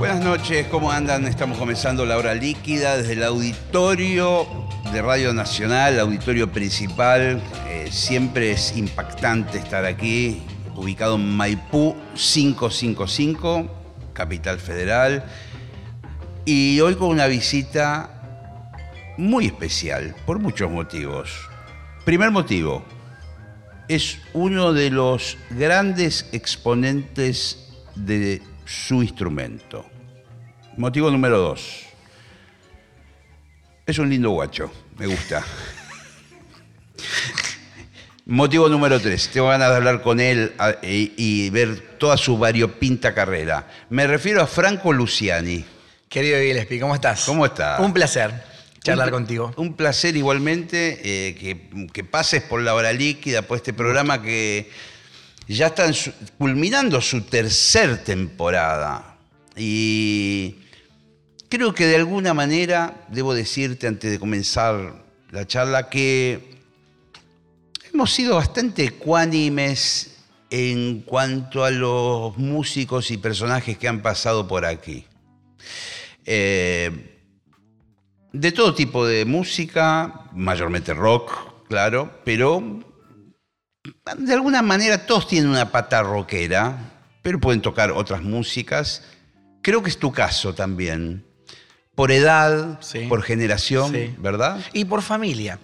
Buenas noches, ¿cómo andan? Estamos comenzando la hora líquida desde el auditorio de Radio Nacional, auditorio principal. Eh, siempre es impactante estar aquí, ubicado en Maipú 555, capital federal. Y hoy con una visita muy especial, por muchos motivos. Primer motivo, es uno de los grandes exponentes de su instrumento. Motivo número dos. Es un lindo guacho, me gusta. Motivo número tres. Tengo ganas de hablar con él a- y, y ver toda su variopinta carrera. Me refiero a Franco Luciani. Querido Gillespie, ¿cómo estás? ¿Cómo estás? Un placer charlar Un contigo. Un placer igualmente eh, que, que pases por la hora líquida, por este programa que ya está su- culminando su tercer temporada. Y creo que de alguna manera, debo decirte antes de comenzar la charla, que hemos sido bastante ecuánimes en cuanto a los músicos y personajes que han pasado por aquí. Eh, de todo tipo de música, mayormente rock, claro, pero de alguna manera todos tienen una pata rockera, pero pueden tocar otras músicas. Creo que es tu caso también. Por edad, Sí. por generación, Sí. ¿verdad? Y por familia.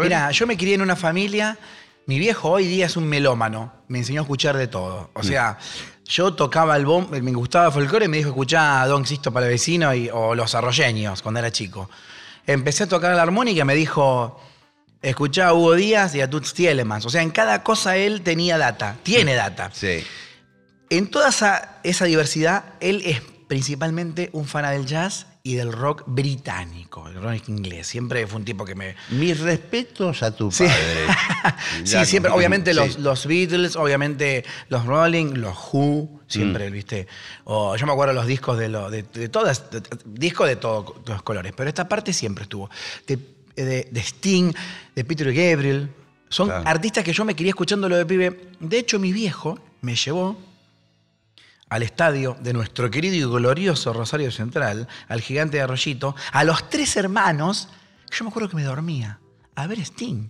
Mira, yo me crié en una familia. Mi viejo hoy día es un melómano. Me enseñó a escuchar de todo. Mm. O sea, yo tocaba el bombo, me gustaba el folclore y me dijo escuchá a Don Sisto Palavecino y, o Los Arroyeños cuando era chico. Empecé a tocar la armónica y me dijo, escuchá a Hugo Díaz y a Toots Tielemans. O sea, en cada cosa él tenía data, tiene data. Sí. En toda esa, esa diversidad, él es principalmente un fan del jazz y del rock británico, el rock inglés. Siempre fue un tipo que me... Mis respetos a tu Sí. padre. sí, siempre, obviamente sí. los, los Beatles, obviamente los Rolling, los Who, siempre, Mm. ¿viste? O yo me acuerdo los discos de, lo, de, de todas, discos de todos los colores, pero esta parte siempre estuvo. De, de- de Sting, de Peter Gabriel. Son Claro. artistas que yo me quería escuchando lo de pibe. De hecho, mi viejo me llevó al estadio de nuestro querido y glorioso Rosario Central, al gigante de Arroyito, a los tres hermanos, que yo me acuerdo que me dormía, a ver Sting.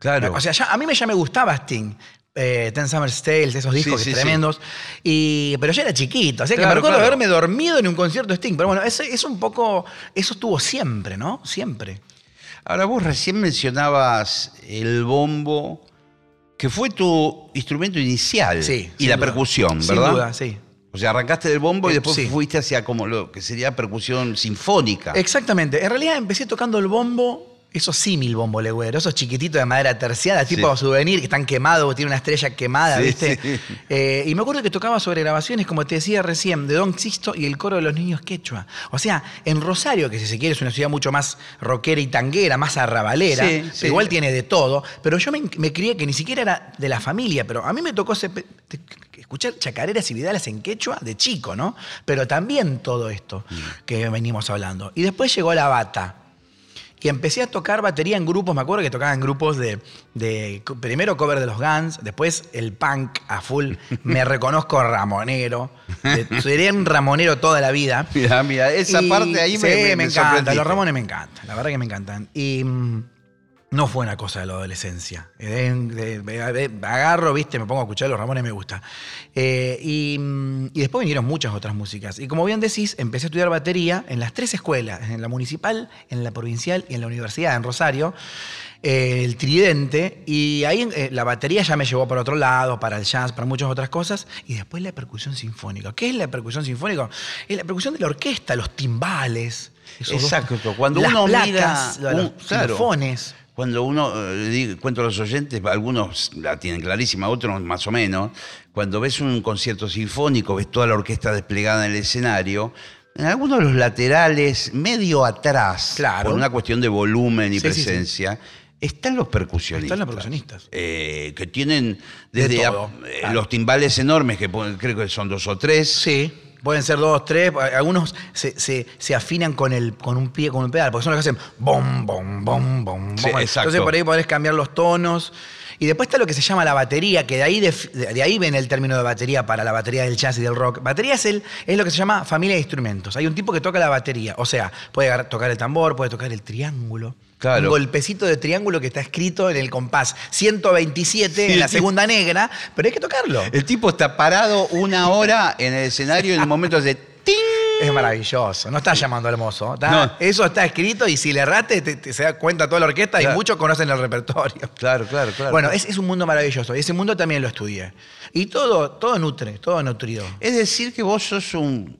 Claro. O sea, ya- a mí ya me gustaba Sting. Eh, Ten Summer's Tales, esos discos Sí, que sí, sí. tremendos. Y, pero yo era chiquito, así que Claro, me recuerdo claro. haberme dormido en un concierto de Sting. Pero bueno, eso es un poco. Eso estuvo siempre, ¿no? Siempre. Ahora vos recién mencionabas el bombo, que fue tu instrumento inicial. Sí. Y sin la duda. percusión, Sin ¿verdad? duda, sí. O sea, arrancaste del bombo y Eh, después sí. fuiste hacia como lo que sería percusión sinfónica. Exactamente. En realidad empecé tocando el bombo, esos símil bombo legüero, esos chiquititos de madera terciada, Sí. tipo souvenir, que están quemados, tiene una estrella quemada, Sí, ¿viste? sí. Eh, y me acuerdo que tocaba sobre grabaciones, como te decía recién, de Don Sisto y el coro de los niños quechua. O sea, en Rosario, que si se quiere es una ciudad mucho más rockera y tanguera, más arrabalera, Sí, pero sí. igual tiene de todo, pero yo me, me crié que ni siquiera era de la familia, pero a mí me tocó te- escuchar chacareras y vidales en quechua de chico, ¿no? Pero también todo esto Mm. que venimos hablando. Y después llegó la bata. Y empecé a tocar batería en grupos, me acuerdo que tocaba en grupos de, de- primero cover de los Guns, después el punk a full. Me reconozco ramonero. Seré un ramonero toda la vida. Mira, mira, esa Y- parte ahí sí, me, me, me, encanta. Los Ramones me encantan, la verdad que me encantan. Y mm, no fue una cosa de la adolescencia. Eh, de- de- de- agarro, viste, me pongo a escuchar los Ramones, me gusta. Eh, y, mm, y después vinieron muchas otras músicas. Y como bien decís, empecé a estudiar batería en las tres escuelas, en la municipal, en la provincial y en la universidad, en Rosario. eh, el tridente, y ahí eh, la batería ya me llevó por otro lado, para el jazz, para muchas otras cosas, y después la percusión sinfónica. ¿Qué es la percusión sinfónica? Es la percusión de la orquesta, los timbales. dos- Exacto, cuando las uno placas, mira los un- claro. xilofones. Cuando uno, eh, cuento a los oyentes, algunos la tienen clarísima, otros más o menos, cuando ves un concierto sinfónico, ves toda la orquesta desplegada en el escenario, en algunos de los laterales, medio atrás, Claro. por una cuestión de volumen y Sí, sí, sí. presencia, están los percusionistas. Están los percusionistas. eh, que tienen De desde a- eh, claro. los timbales enormes, que creo que son dos o tres. Sí. Pueden ser dos, tres, algunos se, se- se afinan con, el, con un pie, con un pedal, porque son los que hacen bom, bom, bom, bom, Sí, bom. exacto. Entonces por ahí podés cambiar los tonos. Y después está lo que se llama la batería, que de ahí, de, de ahí viene el término de batería para la batería del jazz y del rock. Batería es, el, es lo que se llama familia de instrumentos. Hay un tipo que toca la batería, o sea, puede tocar el tambor, puede tocar el triángulo. Claro. Un golpecito de triángulo que está escrito en el compás 127 Sí, en la segunda negra, pero hay que tocarlo. El tipo está parado una hora en el escenario y en el momento de ¡ting! Es maravilloso. No estás llamando al mozo. está- No. Eso está escrito y si le erraste, te, te se da cuenta toda la orquesta Claro. y muchos conocen el repertorio. Claro, claro, claro. Bueno, es, es un mundo maravilloso. Y ese mundo también lo estudié. Y todo, todo nutre, todo nutrido. Es decir, que vos sos un,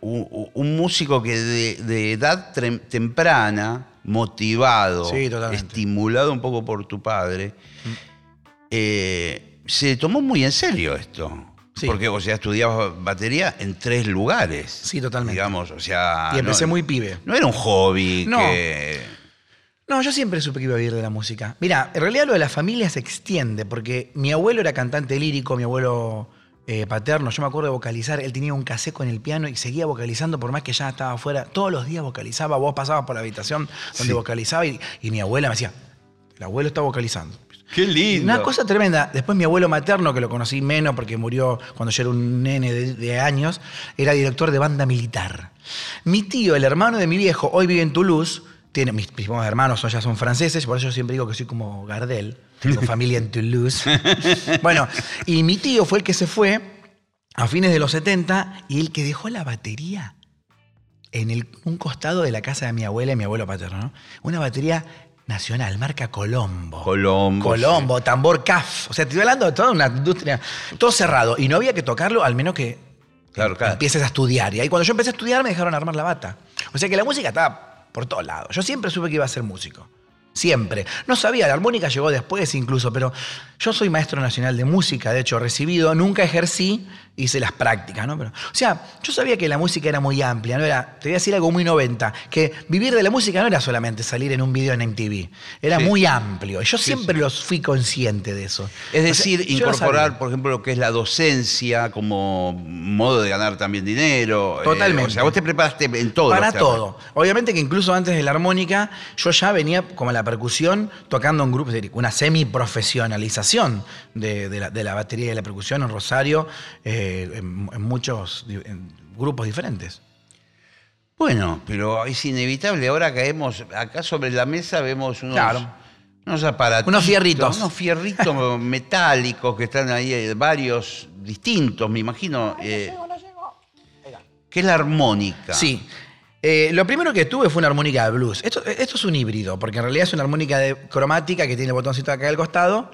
un, un músico que de, de edad trem- temprana, motivado, Sí, estimulado un poco por tu padre, eh, se tomó muy en serio esto. Sí. Porque, o sea, estudiabas batería en tres lugares. Sí, totalmente. Digamos, o sea. y empecé no, muy pibe. No era un hobby No. que. No, yo siempre supe que iba a vivir de la música. Mira, en realidad lo de la familia se extiende, porque mi abuelo era cantante lírico, mi abuelo eh, paterno, yo me acuerdo de vocalizar, él tenía un cassette con el piano y seguía vocalizando por más que ya estaba afuera. Todos los días vocalizaba, vos pasabas por la habitación donde Sí. vocalizaba y, y mi abuela me decía, el abuelo está vocalizando. Qué lindo. Una cosa tremenda. Después mi abuelo materno, que lo conocí menos porque murió cuando yo era un nene de, de años, era director de banda militar. Mi tío, el hermano de mi viejo, hoy vive en Toulouse. Tiene, mis primos hermanos son- ya son franceses, por eso yo siempre digo que soy como Gardel. Tengo familia en Toulouse. bueno, y mi tío fue el que se fue a fines de los 70 y el que dejó la batería en el- un costado de la casa de mi abuela y mi abuelo paterno. ¿no? Una batería nacional, marca Colombo. Colombo. Colombo, tambor CAF. O sea, te estoy hablando de toda una industria, todo cerrado. Y no había que tocarlo al menos que Claro, claro. empieces a estudiar. Y ahí cuando yo empecé a estudiar me dejaron armar la bata. O sea que la música estaba por todos lados. Yo siempre supe que iba a ser músico. Siempre. No sabía, la armónica llegó después incluso, pero yo soy maestro nacional de música, de hecho recibido, nunca ejercí, hice las prácticas, ¿no? Pero, o sea, yo sabía que la música era muy amplia, no era, te voy a decir algo muy 90, que vivir de la música no era solamente salir en un video en MTV, era Sí. muy amplio. Y yo Sí, siempre sí. los fui consciente de eso. Es O sea, decir, incorporar, por ejemplo, lo que es la docencia como modo de ganar también dinero. eh, Totalmente. o sea, vos te preparaste en todo. Para todo. Obviamente que incluso antes de la armónica, yo ya venía como la percusión tocando en grupos, una semi-profesionalización de, de la, de la batería y de la percusión en Rosario, eh, en, en muchos en grupos diferentes. Bueno, pero es inevitable. Ahora caemos, acá sobre la mesa vemos unos, Claro. unos aparatos. Unos fierritos. Unos fierritos metálicos que están ahí, eh, varios distintos, me imagino. eh, ¿Qué es la armónica? Sí. Eh, lo primero que tuve fue una armónica de blues. Esto, esto es un híbrido, porque en realidad es una armónica de cromática que tiene el botoncito acá al costado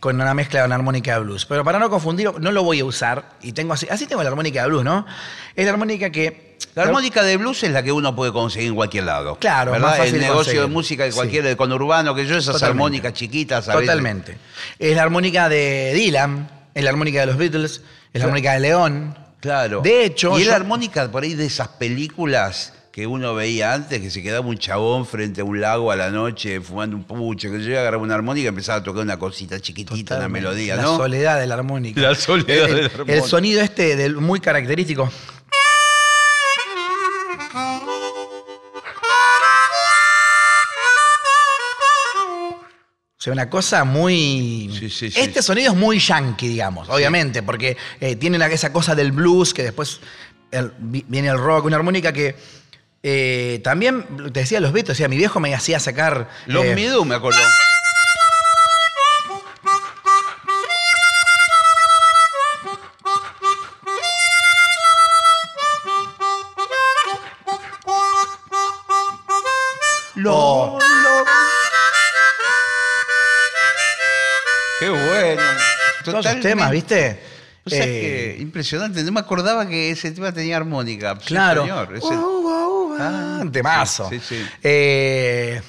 con una mezcla de una armónica de blues. Pero para no confundir, no lo voy a usar. Y tengo así, así tengo la armónica de blues, ¿no? Es la armónica que... La armónica de blues es la que uno puede conseguir en cualquier lado. Claro, ¿verdad? más fácil El negocio de música de Sí. cualquier de conurbano que yo, esas Totalmente. armónicas chiquitas. Totalmente. Es la armónica de Dylan, es la armónica de los Beatles, es la armónica de León. Claro. De hecho, Y es yo- la armónica por ahí de esas películas que uno veía antes, que se quedaba un chabón frente a un lago a la noche fumando un pucho, que yo agarraba una armónica y empezaba a tocar una cosita chiquitita, una Totalmente. melodía, La ¿no? soledad de la armónica. La soledad el, de la armónica. El sonido este del, muy característico. O sea, una cosa muy... Sí, sí, sí. Este sonido es muy yankee, digamos, obviamente, porque eh, tiene la- esa cosa del blues que después el- viene el rock, una armónica que eh, también, te decía los Beatles, o sea, mi viejo me hacía sacar... Los eh, Midú, me acuerdo. Oh. Qué bueno. Todos esos temas, ¿viste? O sea Eh, que impresionante. No me acordaba que ese tema tenía armónica. Claro. señor. Ese- uh, uh, Ah, temazo. sí, sí, sí. Eh,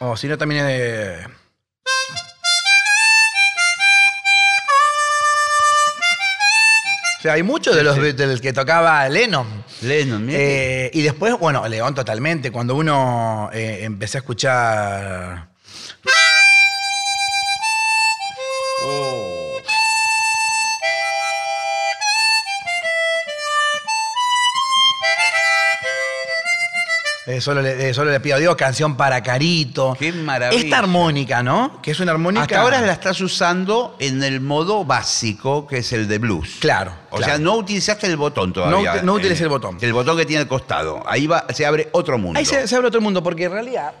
O si no, también es de. O sea, hay muchos de los del que tocaba Lennon. Lennon, mira Eh, y después, bueno, León totalmente. Cuando uno eh, empecé a escuchar. Eh, solo, le, eh, solo le pido a Dios, canción para Carito. Qué maravilla. Esta armónica, ¿no? Que es una armónica. Hasta ahora la estás usando en el modo básico, que es el de blues. Claro. O claro. sea, no utilizaste el botón todavía. No no utilicé Eh, el botón. El botón que tiene al costado. Ahí va, se abre otro mundo. Ahí se, se abre el mundo, porque en realidad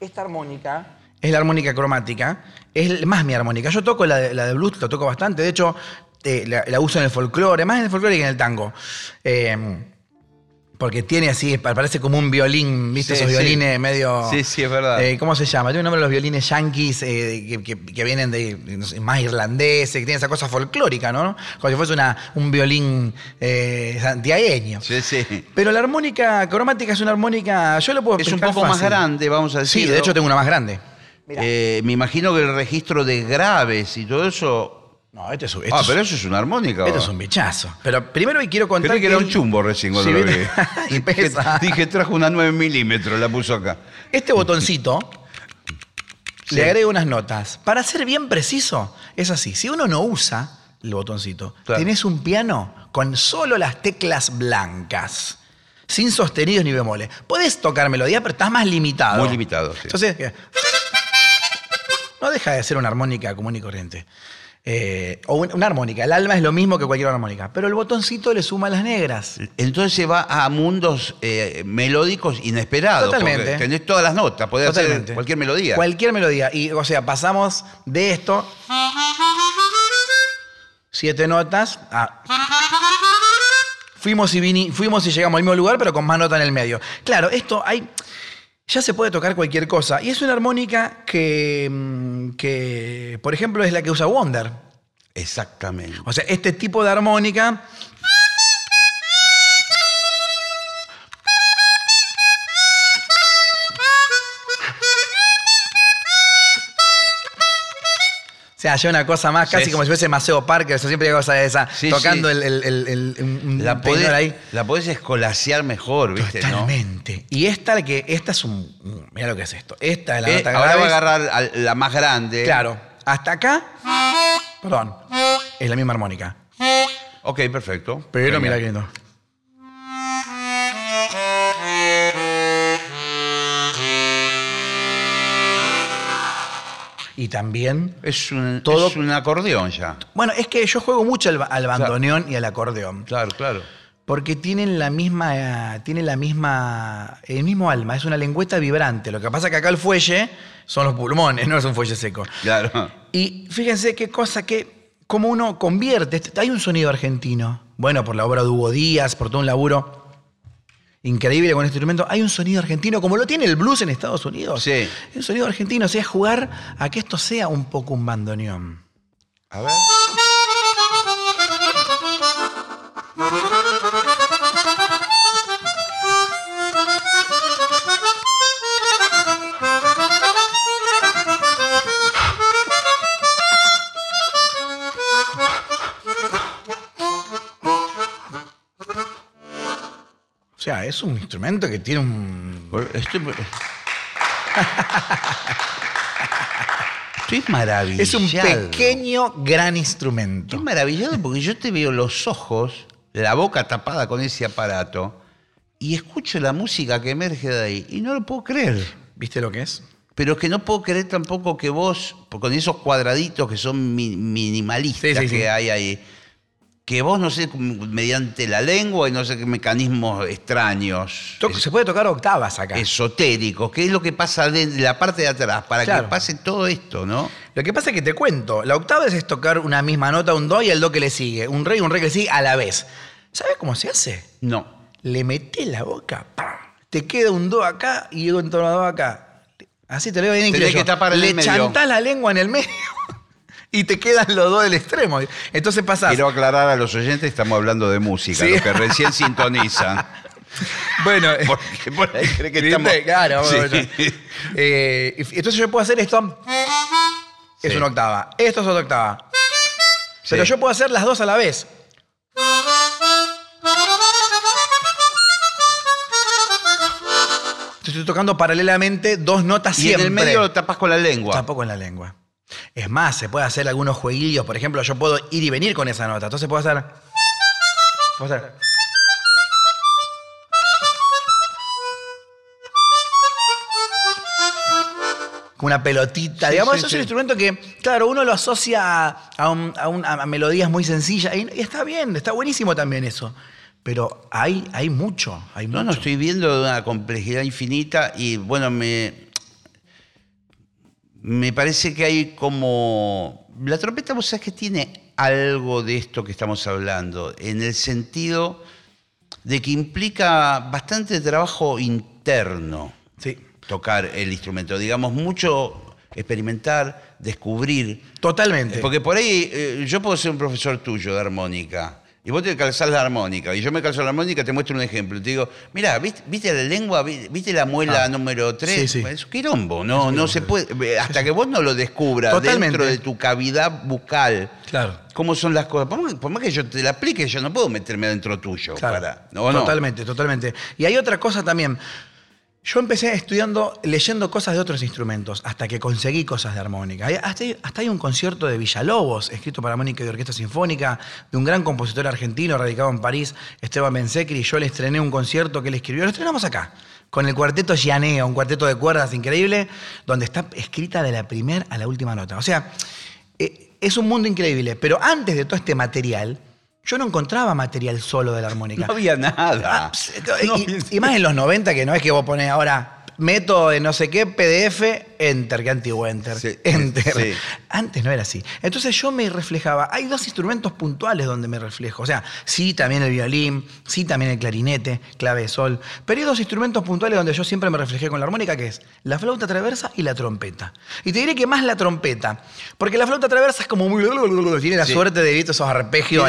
esta armónica es la armónica cromática, es más mi armónica. Yo toco la de, la de blues, lo toco bastante, de hecho eh, la, la uso en el folclore, más en el folclore que en el tango. Eh, porque tiene así, pa- parece como un violín, ¿viste? Sí, Esos sí. violines medio. Sí, sí, es verdad. Eh, ¿Cómo se llama? Tiene un nombre los violines yankees eh, que, que- que vienen de no sé, más irlandeses, que tienen esa cosa folclórica, ¿no? Como si fuese una, un violín eh, santiagueño. Sí, sí. Pero la armónica cromática es una armónica, yo lo puedo Es un explicar poco más grande, vamos a decir. Sí, de hecho tengo una más grande. Eh, me imagino que el registro de graves y todo eso. No, este es, un- Ah, es- pero eso es una armónica. esto ¿o? es un bichazo. Pero primero quiero contar Creí que era el- un chumbo recién cuando Sí, lo vi. ¿viste? y pesa. Dije, dije, trajo una 9 milímetros, la puso acá. Este botoncito Sí. le agrego unas notas. Para ser bien preciso, es así. Si uno no usa el botoncito, Claro. tenés un piano con solo las teclas blancas. Sin sostenidos ni bemoles. Podés tocar melodía, pero estás más limitado. Muy limitado, sí. Entonces, ¿qué? no deja de ser una armónica común y corriente. Eh, o un- una armónica. El alma es lo mismo que cualquier armónica. Pero el botoncito le suma las negras. Entonces se va a mundos eh, melódicos inesperados. Totalmente. Tenés todas las notas, podés hacer Totalmente. cualquier melodía. Cualquier melodía. Y, o sea, pasamos de esto. Siete notas. a- fuimos y vini- fuimos y llegamos al mismo lugar, pero con más nota en el medio. Claro, esto hay. Ya se puede tocar cualquier cosa. Y es una armónica que, mm, que, por ejemplo, es la que usa Wonder. Exactamente. O sea, este tipo de armónica. Sea, ya una cosa más, casi Sí. como si fuese Maceo Parker, o sea, siempre hay cosa de esa, Sí, tocando sí. el, el, La podés, ahí. la podés escolasear mejor, ¿viste? ¿no? Totalmente. Y esta, que, esta es un. Mira lo que es esto. Esta es la Eh, nota ahora va a agarrar la más grande. Claro. Hasta acá. Perdón. Es la misma armónica. Ok, perfecto. Pero mira qué lindo. Y también. Es un, Todo- es un acordeón ya. Bueno, es que yo juego mucho al, ba- al bandoneón y al acordeón. Claro, claro. Porque tienen la misma. Tienen la misma. El mismo alma. Es una lengüeta vibrante. Lo que pasa es que acá el fuelle son los pulmones, no es un fuelle seco. Claro. Y fíjense qué cosa que, cómo uno convierte. este- Hay un sonido argentino. Bueno, por la obra de Hugo Díaz, por todo un laburo increíble con este instrumento. Hay un sonido argentino, como lo tiene el blues en Estados Unidos. Sí. Hay un sonido argentino, o sea, jugar a que esto sea un poco un bandoneón. A ver. O sea, es un instrumento que tiene un. Estoy, Estoy maravillado. Es un pequeño, gran Estoy instrumento. maravillado porque yo te veo los ojos, la boca tapada con ese aparato y escucho la música que emerge de ahí y no lo puedo creer. ¿Viste lo que es? Pero es que no puedo creer tampoco que vos, con esos cuadraditos que son mi- minimalistas Sí, sí, que sí. hay ahí, que vos, no sé, mediante la lengua y no sé qué mecanismos extraños, Se puede tocar octavas acá. esotéricos, qué es lo que pasa de la parte de atrás para Claro. que pase todo esto, ¿no? Lo que pasa es que te cuento, la octava es tocar una misma nota, un do y el do que le sigue, un re y un re que le sigue a la vez. ¿Sabes cómo se hace? No. Le metés la boca, ¡pam! te queda un do acá y un tono acá. Así te lo digo bien que tapar Le medio. chantás la lengua en el medio y te quedan los dos del extremo. Entonces pasás. Quiero aclarar a los oyentes, estamos hablando de música, Sí. los que recién sintonizan. Bueno, Porque por ahí cree que estamos... Claro, Sí. bueno, eh, y- entonces yo puedo hacer esto. Es una octava. Esto es otra octava. Pero yo puedo hacer las dos a la vez. Estoy tocando paralelamente dos notas Y siempre. en el medio lo tapas con la lengua. Tampoco en la lengua. Es más, se puede hacer algunos jueguillos. Por ejemplo, yo puedo ir y venir con esa nota. Entonces puedo hacer. Puedo hacer. Con una pelotita. Sí, Digamos, sí, eso es un instrumento que, claro, uno lo asocia a, a un- a un- a melodías muy sencillas. Y, y está bien, está buenísimo también eso. Pero hay, hay mucho. Hay No, mucho. no, estoy viendo una complejidad infinita y bueno, me, me parece que hay como... La trompeta, vos sabés que tiene algo de esto que estamos hablando, en el sentido de que implica bastante trabajo interno Sí. tocar el instrumento, digamos, mucho experimentar, descubrir. Totalmente. Porque por ahí eh, yo puedo ser un profesor tuyo de armónica. Y vos te calzás la armónica, y yo me calzo la armónica, te muestro un ejemplo. Te digo, mira, ¿viste, viste la lengua? ¿Vi- ¿Viste la muela Ah. número 3? Sí, sí. Es un quilombo, no, no se puede. eh, Hasta que vos no lo descubras Totalmente. dentro de tu cavidad bucal, Claro. cómo son las cosas. Por más, por más que yo te la aplique, yo no puedo meterme dentro tuyo. Claro. Para, ¿o no? Totalmente, totalmente. Y hay otra cosa también. Yo empecé estudiando, leyendo cosas de otros instrumentos, hasta que conseguí cosas de armónica. Hasta hay, hasta un concierto de Villalobos, escrito para armónica y orquesta sinfónica, de un gran compositor argentino radicado en París, Esteban Bensecri. Yo le estrené un concierto que él escribió. Lo estrenamos acá, con el cuarteto Gianeo, un cuarteto de cuerdas increíble, donde está escrita de la primera a la última nota. O sea, eh, es un mundo increíble. Pero antes de todo este material, yo no encontraba material solo de la armónica. No había nada. Ah, No y, había- y más en los 90, que no es que vos ponés ahora método de no sé qué, PDF, enter, que antiguo enter, Sí, enter. sí. Antes no era así. Entonces yo me reflejaba. Hay dos instrumentos puntuales donde me reflejo. O sea, sí también el violín, sí también el clarinete, clave de sol. Pero hay dos instrumentos puntuales donde yo siempre me reflejé con la armónica, que es la flauta traversa y la trompeta. Y te diré que más la trompeta. Porque la flauta traversa es como muy... Tiene la Sí. suerte de ¿viste? esos arpegios.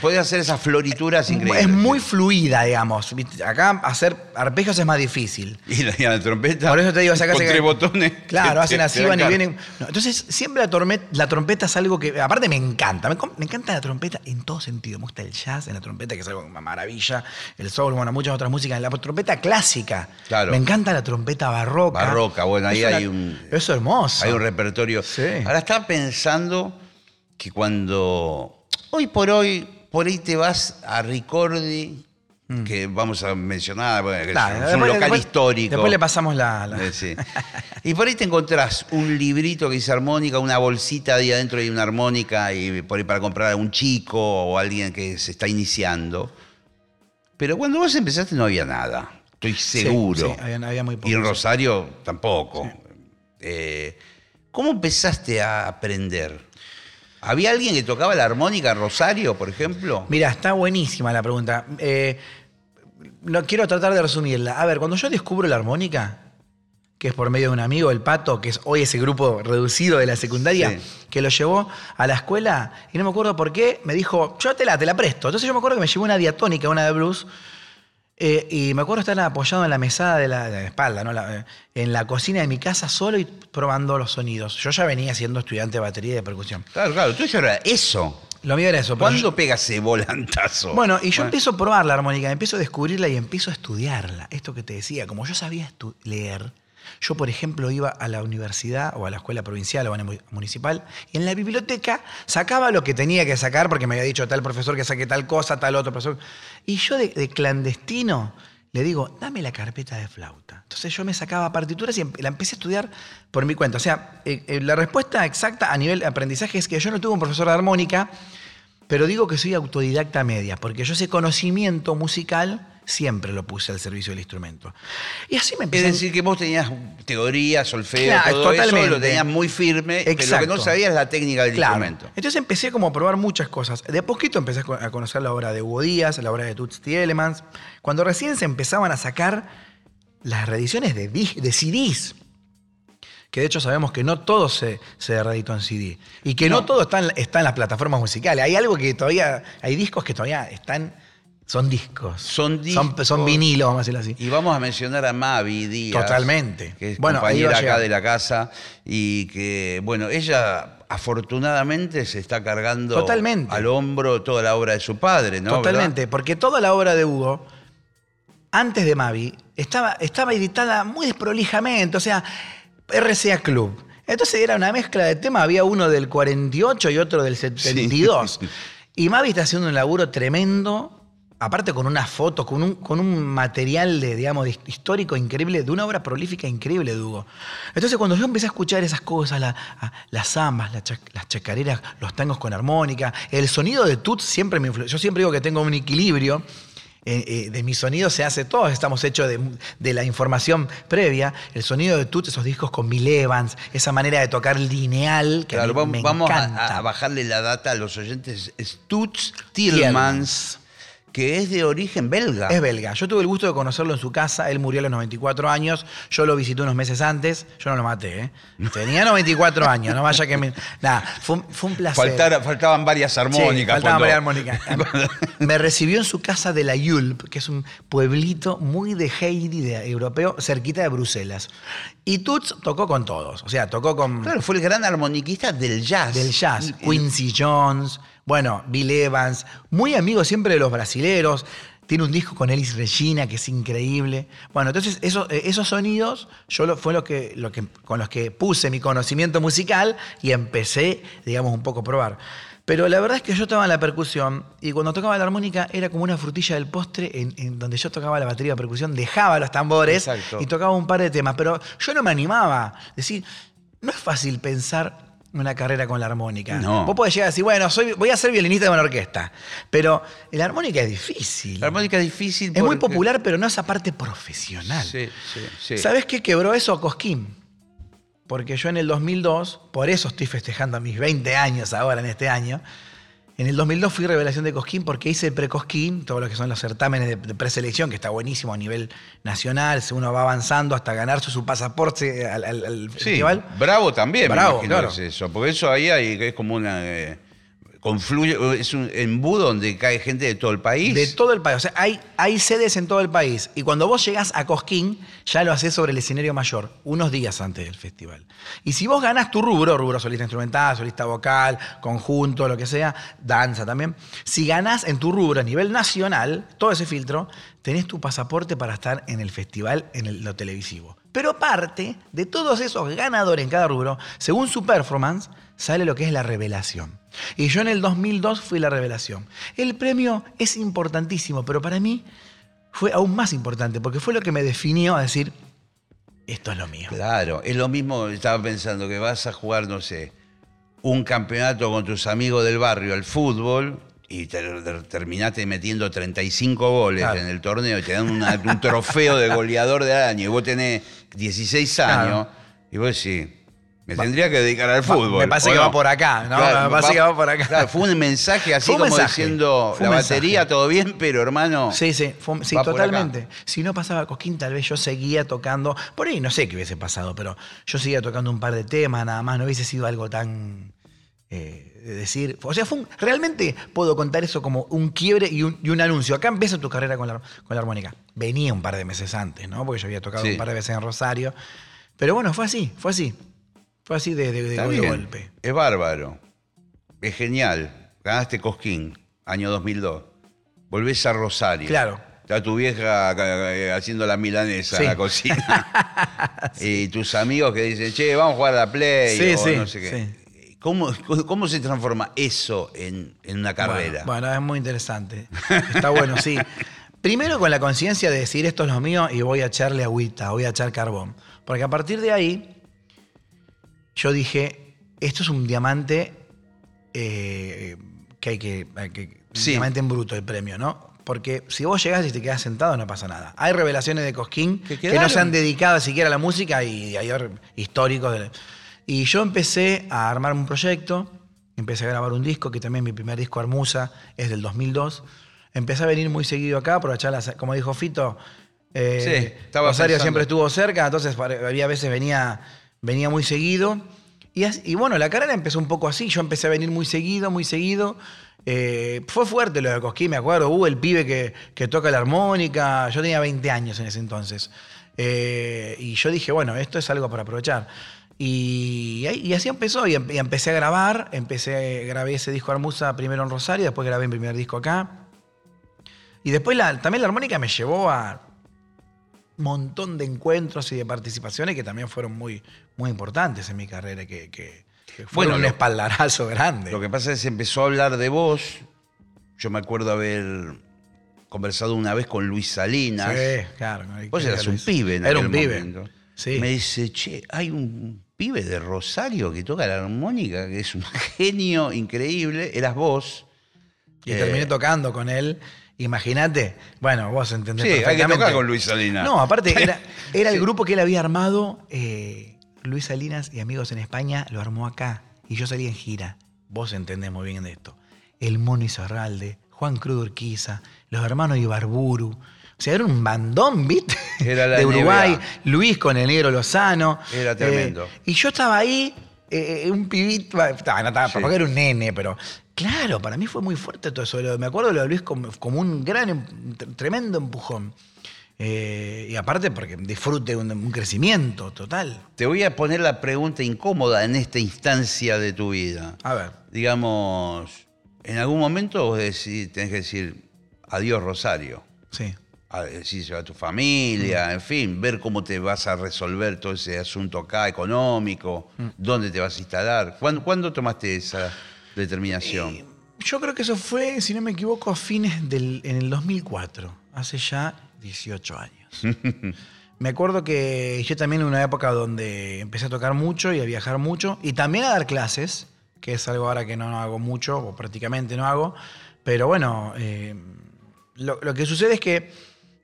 Podés hacer esas florituras increíbles. es muy fluida, digamos. Acá hacer arpegios es más difícil. Y la, y la trompeta. Por eso te digo, acá con se- tres botones. Claro, hacen así, van y vienen. No, entonces, siempre la, trompeta es algo que. Aparte, me encanta. Me, encanta la trompeta en todo sentido. Me gusta el jazz en la trompeta, que es algo una maravilla. El soul, bueno, muchas otras músicas. La trompeta clásica. Claro. Me encanta la trompeta barroca. Barroca, bueno, ahí Es una- hay un- Eso es hermoso. Hay un repertorio. Sí. Ahora estaba pensando que cuando. Hoy por hoy, por ahí te vas a Ricordi, que vamos a mencionar, bueno, que Mm. Claro, es un después- local después- histórico. Después le pasamos la. la- Eh, sí. Y por ahí te encontrás un librito que dice armónica, una bolsita ahí adentro hay una armónica y por ahí para comprar a un chico o alguien que se está iniciando. Pero cuando vos empezaste no había nada, estoy Sí, seguro. sí, había, había muy poco. y en Rosario tampoco. Eh, ¿Cómo empezaste a aprender? ¿Había alguien que tocaba la armónica en Rosario, por ejemplo? Mira, está buenísima la pregunta. Eh, no, quiero tratar de resumirla. A ver, cuando yo descubro la armónica, que es por medio de un amigo, el Pato, que es hoy ese grupo reducido de la secundaria, Sí. que lo llevó a la escuela, y no me acuerdo por qué, me dijo, yo te la, te la presto. Entonces yo me acuerdo que me llevó una diatónica, una de blues, eh, y me acuerdo estar apoyado en la mesada de la, de la espalda, ¿no? La- eh, en la cocina de mi casa solo y probando los sonidos. Yo ya venía siendo estudiante de batería y de percusión. Claro, claro, tuyo era eso. Lo mío era eso. pero ¿Cuándo pega ese volantazo? Bueno, y yo empiezo a probar la armónica, empiezo a descubrirla y empiezo a estudiarla. Esto que te decía, como yo sabía estu- leer, yo, por ejemplo, iba a la universidad o a la escuela provincial o a la mu- municipal y en la biblioteca sacaba lo que tenía que sacar porque me había dicho tal profesor que saque tal cosa, tal otro profesor. Y yo de, de clandestino le digo, dame la carpeta de flauta. Entonces yo me sacaba partituras y la empecé a estudiar por mi cuenta. O sea, eh, eh, la respuesta exacta a nivel de aprendizaje es que yo no tuve un profesor de armónica, pero digo que soy autodidacta media, porque yo ese conocimiento musical siempre lo puse al servicio del instrumento. Y así me Es empecé. decir, que vos tenías teoría, solfeo, Claro, todo eso, totalmente. lo tenías muy firme, pero lo que no Exacto. sabías es la técnica del Claro. instrumento. Entonces empecé como a probar muchas cosas. De a poquito empecé a co- a conocer la obra de Hugo Díaz, la obra de Toots Elements. Cuando recién se empezaban a sacar las reediciones de, de CDs, que de hecho sabemos que no todo se, se reeditó en CD, y que no, No. todo está en, está en las plataformas musicales. Hay algo que todavía, hay discos que todavía están Son discos. Son discos. son vinilos, vamos a decirlo así. Y vamos a mencionar a Mavi Díaz. Totalmente. Que es Bueno, compañera acá de la casa. Y que, bueno, ella afortunadamente se está cargando Totalmente. al hombro toda la obra de su padre, ¿no? Totalmente, ¿Verdad? porque toda la obra de Hugo, antes de Mavi, estaba, estaba editada muy desprolijamente, o sea, RCA Club. Entonces era una mezcla de temas, había uno del 48 y otro del 72. Y Mavi está haciendo un laburo tremendo, aparte con unas fotos, con un, con un material de, digamos, de histórico increíble, de una obra prolífica increíble de Hugo. Entonces cuando yo empecé a escuchar esas cosas, la- a- las zambas, la las chacareras, los tangos con armónica, el sonido de Toots siempre me influyó. Yo siempre digo que tengo un equilibrio. eh, eh, de mi sonido se hace, todos estamos hechos de, de la información previa. El sonido de Toots, esos discos con Bill Evans, esa manera de tocar lineal que a Claro, mí vamos, me vamos encanta. a, a bajarle la data a los oyentes. Stutz Tillmans, que es de origen belga. Es belga. Yo tuve el gusto de conocerlo en su casa. Él murió a los 94 años. Yo lo visité unos meses antes. Yo no lo maté, ¿eh? Tenía 94 años. No vaya que me... Nada, fue, un- fue un placer. Faltaban varias Sí, armónicas. faltaban cuando- varias armónicas. Me recibió en su casa de la Yulp, que es un pueblito muy de Heidi, de europeo, cerquita de Bruselas. Y Toots tocó con todos. O sea, tocó con... Claro, fue el gran armoniquista del jazz. del jazz. Quincy Jones, bueno, Bill Evans, muy amigo siempre de los brasileros. Tiene un disco con Elis Regina que es increíble. Bueno, entonces eso- eh, esos sonidos yo lo, fue lo que, lo que, con los que puse mi conocimiento musical y empecé, digamos, un poco a probar. Pero la verdad es que yo en la percusión y cuando tocaba la armónica era como una frutilla del postre en, en donde yo tocaba la batería de percusión, dejaba los tambores Exacto. y tocaba un par de temas. Pero yo no me animaba. Decir, no es fácil pensar una carrera con la armónica. No. Vos podés llegar a decir, bueno, soy, voy a ser violinista de una orquesta. Pero la armónica es difícil. La armónica es difícil. es muy popular, pero no esa parte profesional. Sí, sí, sí. ¿Sabes qué quebró eso Cosquín? Porque yo en el 2002, por eso estoy festejando mis 20 años ahora en este año, en el 2002 fui revelación de Cosquín porque hice el pre-Cosquín, todo lo que son los certámenes de, de preselección, que está buenísimo a nivel nacional, uno va avanzando hasta ganarse su pasaporte al, al- al Sí, festival. bravo también, me Bravo, imagino claro. es eso. Porque eso ahí hay, es como una. eh, confluye, es un embudo donde cae gente de todo el país. De todo el país. O sea, hay, hay sedes en todo el país. Y cuando vos llegás a Cosquín, ya lo haces sobre el escenario mayor, unos días antes del festival. Y si vos ganás tu rubro, rubro solista instrumental, solista vocal, conjunto, lo que sea, danza también, si ganás en tu rubro a nivel nacional, todo ese filtro, tenés tu pasaporte para estar en el festival, en lo televisivo. Pero aparte de todos esos ganadores en cada rubro, según su performance, sale lo que es la revelación. Y yo en el 2002 fui la revelación. El premio es importantísimo, pero para mí fue aún más importante, porque fue lo que me definió a decir, esto es lo mío. Claro, es lo mismo, estaba pensando que vas a jugar, no sé, un campeonato con tus amigos del barrio al fútbol y te, te- terminaste metiendo 35 goles Claro. en el torneo y te dan una- un trofeo de goleador del año y vos tenés 16 años y vos decís, me tendría que dedicar al fútbol. me parece ¿o que no? va por acá, ¿no? Me parece que va por acá. Claro, fue un mensaje así un como mensaje, diciendo, la batería todo bien, pero hermano... Sí, sí, fue- sí, totalmente. Si no pasaba Cosquín, tal vez yo seguía tocando. Por ahí no sé qué hubiese pasado, pero yo seguía tocando un par de temas nada más. No hubiese sido algo tan. eh, de decir. O sea, fue un- realmente puedo contar eso como un quiebre y un, y un anuncio. Acá empieza tu carrera con la, con la armónica. Venía un par de meses antes, ¿no? Porque yo había tocado Sí. un par de veces en Rosario. Pero bueno, fue así, fue así. Fue así de, de- de bien, golpe. Es bárbaro. Es genial. Ganaste Cosquín, año 2002. Volvés a Rosario. Claro. Está tu vieja eh, haciendo la milanesa Sí. en la cocina. Y tus amigos que dicen, che, vamos a jugar a la Play. Sí, o sí, no sé qué. ¿Cómo, cómo se transforma eso en, en una carrera? Bueno, bueno, es muy interesante. Está bueno, sí. Primero con la conciencia de decir esto es lo mío y voy a echarle agüita, voy a echar carbón. Porque a partir de ahí, yo dije, esto es un diamante eh, que hay que... hay que- un Sí. diamante en bruto el premio, ¿no? Porque si vos llegás y te quedás sentado, no pasa nada. Hay revelaciones de Cosquín Que que, no se han dedicado siquiera a la música y hay históricos. de- Y yo empecé a armar un proyecto, empecé a grabar un disco, que también mi primer disco, Armusa, es del 2002. Empecé a venir muy seguido acá, aprovechar las, como dijo Fito, eh, Sí, estaba Rosario pensando. siempre estuvo cerca, entonces había veces venía, venía muy seguido. Y, bueno, la carrera empezó un poco así, yo empecé a venir muy seguido, muy seguido. Eh, fue fuerte lo de Cosquín, me acuerdo. Hubo el pibe que, toca la armónica. Yo tenía 20 años en ese entonces. Eh, y yo dije, bueno, esto es algo para aprovechar. Y, así empezó, y, em- empecé a grabar, empecé, grabé ese disco Armusa primero en Rosario, después grabé mi primer disco acá. Y después la- también la armónica me llevó a montón de encuentros y de participaciones que también fueron muy, muy importantes en mi carrera, que, que- que fueron Bueno, un espaldarazo grande. Lo que pasa es que se empezó a hablar de vos. Yo me acuerdo haber conversado una vez con Luis Salinas. Sí, claro. Vos eras un pibe en Era un pibe. momento. Sí. Me dice, che, hay un pibe de Rosario que toca la armónica, que es un genio increíble. Eras vos. Y Eh, terminé tocando con él. Imagínate, bueno, vos entendés Sí, hay que tocar con Luis Salinas. No, aparte era, era el Sí. grupo que él había armado, eh, Luis Salinas y amigos en España, lo armó acá. Y yo salí en gira. Vos entendés muy bien de esto. El Mono Izarralde, Juan Cruz Urquiza, los hermanos Ibarburu. O sea, era un bandón, ¿viste? Era la de Uruguay. Luis con el negro Lozano. Era tremendo. Eh, y yo estaba ahí, eh, un pibito, estaba, no estaba, Sí. porque era un nene, pero claro, para mí fue muy fuerte todo eso. Me acuerdo de lo de Luis como, como un gran, em- tremendo empujón. Eh, y aparte porque disfrute un, un crecimiento total. Te voy a poner la pregunta incómoda en esta instancia de tu vida. A ver. Digamos, en algún momento vos decís- tenés que decir adiós Rosario. Sí. a decírselo a tu familia, en fin, ver cómo te vas a resolver todo ese asunto acá económico, dónde te vas a instalar. ¿Cuándo, cuándo tomaste esa determinación? Yo creo que eso fue, si no me equivoco, a fines del en el 2004, hace ya 18 años. me acuerdo que yo también en una época donde empecé a tocar mucho y a viajar mucho y también a dar clases, que es algo ahora que no hago mucho o prácticamente no hago, pero bueno, eh, lo, lo que sucede es que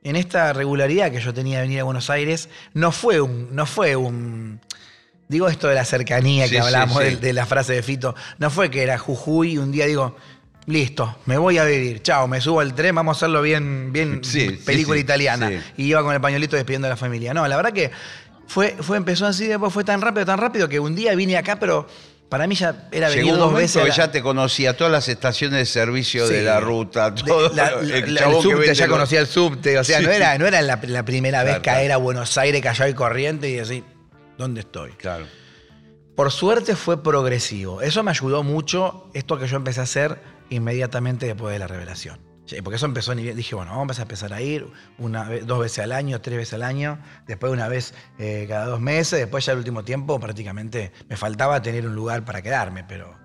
en esta regularidad que yo tenía de venir a Buenos Aires, no fue un, no fue un, Digo esto de la cercanía Sí, que hablamos sí. De, de la frase de Fito. No fue que era Jujuy y un día digo, listo, me voy a vivir. Chao, me subo al tren, vamos a hacerlo bien, bien película italiana. Y iba con el pañuelito despidiendo a la familia. No, la verdad que fue, fue, empezó así, después fue tan rápido, tan rápido que un día vine acá, pero para mí ya era venir Llegó un dos veces. que la- ya te conocía todas las estaciones de servicio Sí. de la ruta, De- todo. la- el la- el chabón que subte, ya conocía el subte. O sea, Sí. no era, no era la, primera vez Claro, caer claro. a Buenos Aires, callado y corriente y decir, ¿dónde estoy? Claro. Por suerte fue progresivo. Eso me ayudó mucho, esto que yo empecé a hacer inmediatamente después de la revelación. Porque eso empezó, dije, bueno, vamos a empezar a ir una dos veces al año, tres veces al año, después una vez eh, cada dos meses, después ya el último tiempo prácticamente me faltaba tener un lugar para quedarme, pero,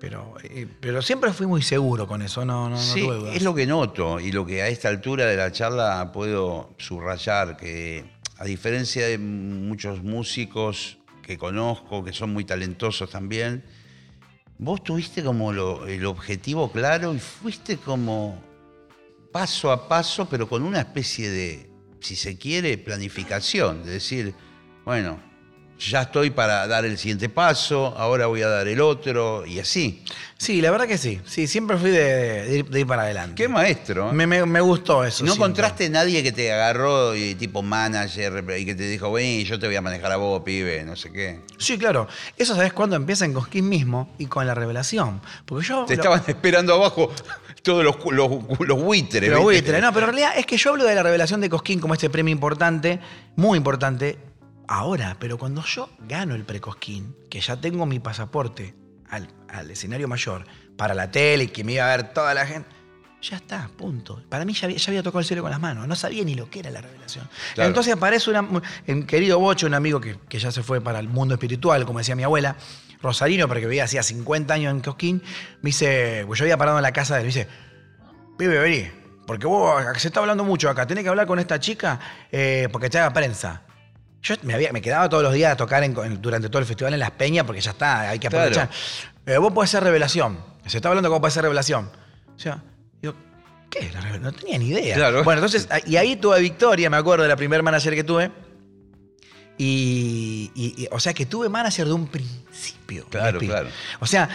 pero, eh, pero siempre fui muy seguro con eso, no, no, no Sí, tuve dudas. es lo que noto y lo que a esta altura de la charla puedo subrayar, que a diferencia de muchos músicos que conozco, que son muy talentosos también, vos tuviste como el objetivo claro y fuiste como paso a paso, pero con una especie de, si se quiere, planificación, de decir, bueno, ya estoy para dar el siguiente paso, ahora voy a dar el otro y así. Sí, la verdad que sí. Sí, siempre fui de, de ir, de ir para adelante. Qué maestro. ¿eh? Me, me- me gustó eso. ¿No siempre. encontraste nadie que te agarró y tipo manager y que te dijo, ven, yo te voy a manejar a vos, pibe, no sé qué? Sí, claro. Eso sabes cuándo empieza en Cosquín mismo y con la revelación. Porque yo. Te lo- estaban esperando abajo todos los, los, los buitres. Pero ¿viste? buitre, no, pero en realidad es que yo hablo de la revelación de Cosquín como este premio importante, muy importante, ahora, pero cuando yo gano el precosquín, que ya tengo mi pasaporte al, al escenario mayor, para la tele, y que me iba a ver toda la gente, ya está, punto. Para mí ya había, ya había tocado el cielo con las manos, no sabía ni lo que era la revelación. Claro. Entonces aparece una, un querido Bocho, un amigo que, que ya se fue para el mundo espiritual, como decía mi abuela, Rosarino, porque vivía hacía 50 años en Cosquín, me dice, pues yo había parado en la casa de él, me dice, pibe, vení, porque vos, se está hablando mucho acá, tenés que hablar con esta chica eh, porque te haga prensa. Yo me, había- me quedaba todos los días a tocar en- durante todo el festival en las peñas porque ya está, hay que Claro. aprovechar. Eh, vos podés ser revelación. Se está hablando de cómo puede ser revelación. O sea, digo, ¿qué? No tenía ni idea. Claro. Bueno, entonces, y ahí tuve Victoria, me acuerdo de la primer manager que tuve. Y, y- y- o sea que tuve manager de un principio. Claro, Lepi. claro. O sea,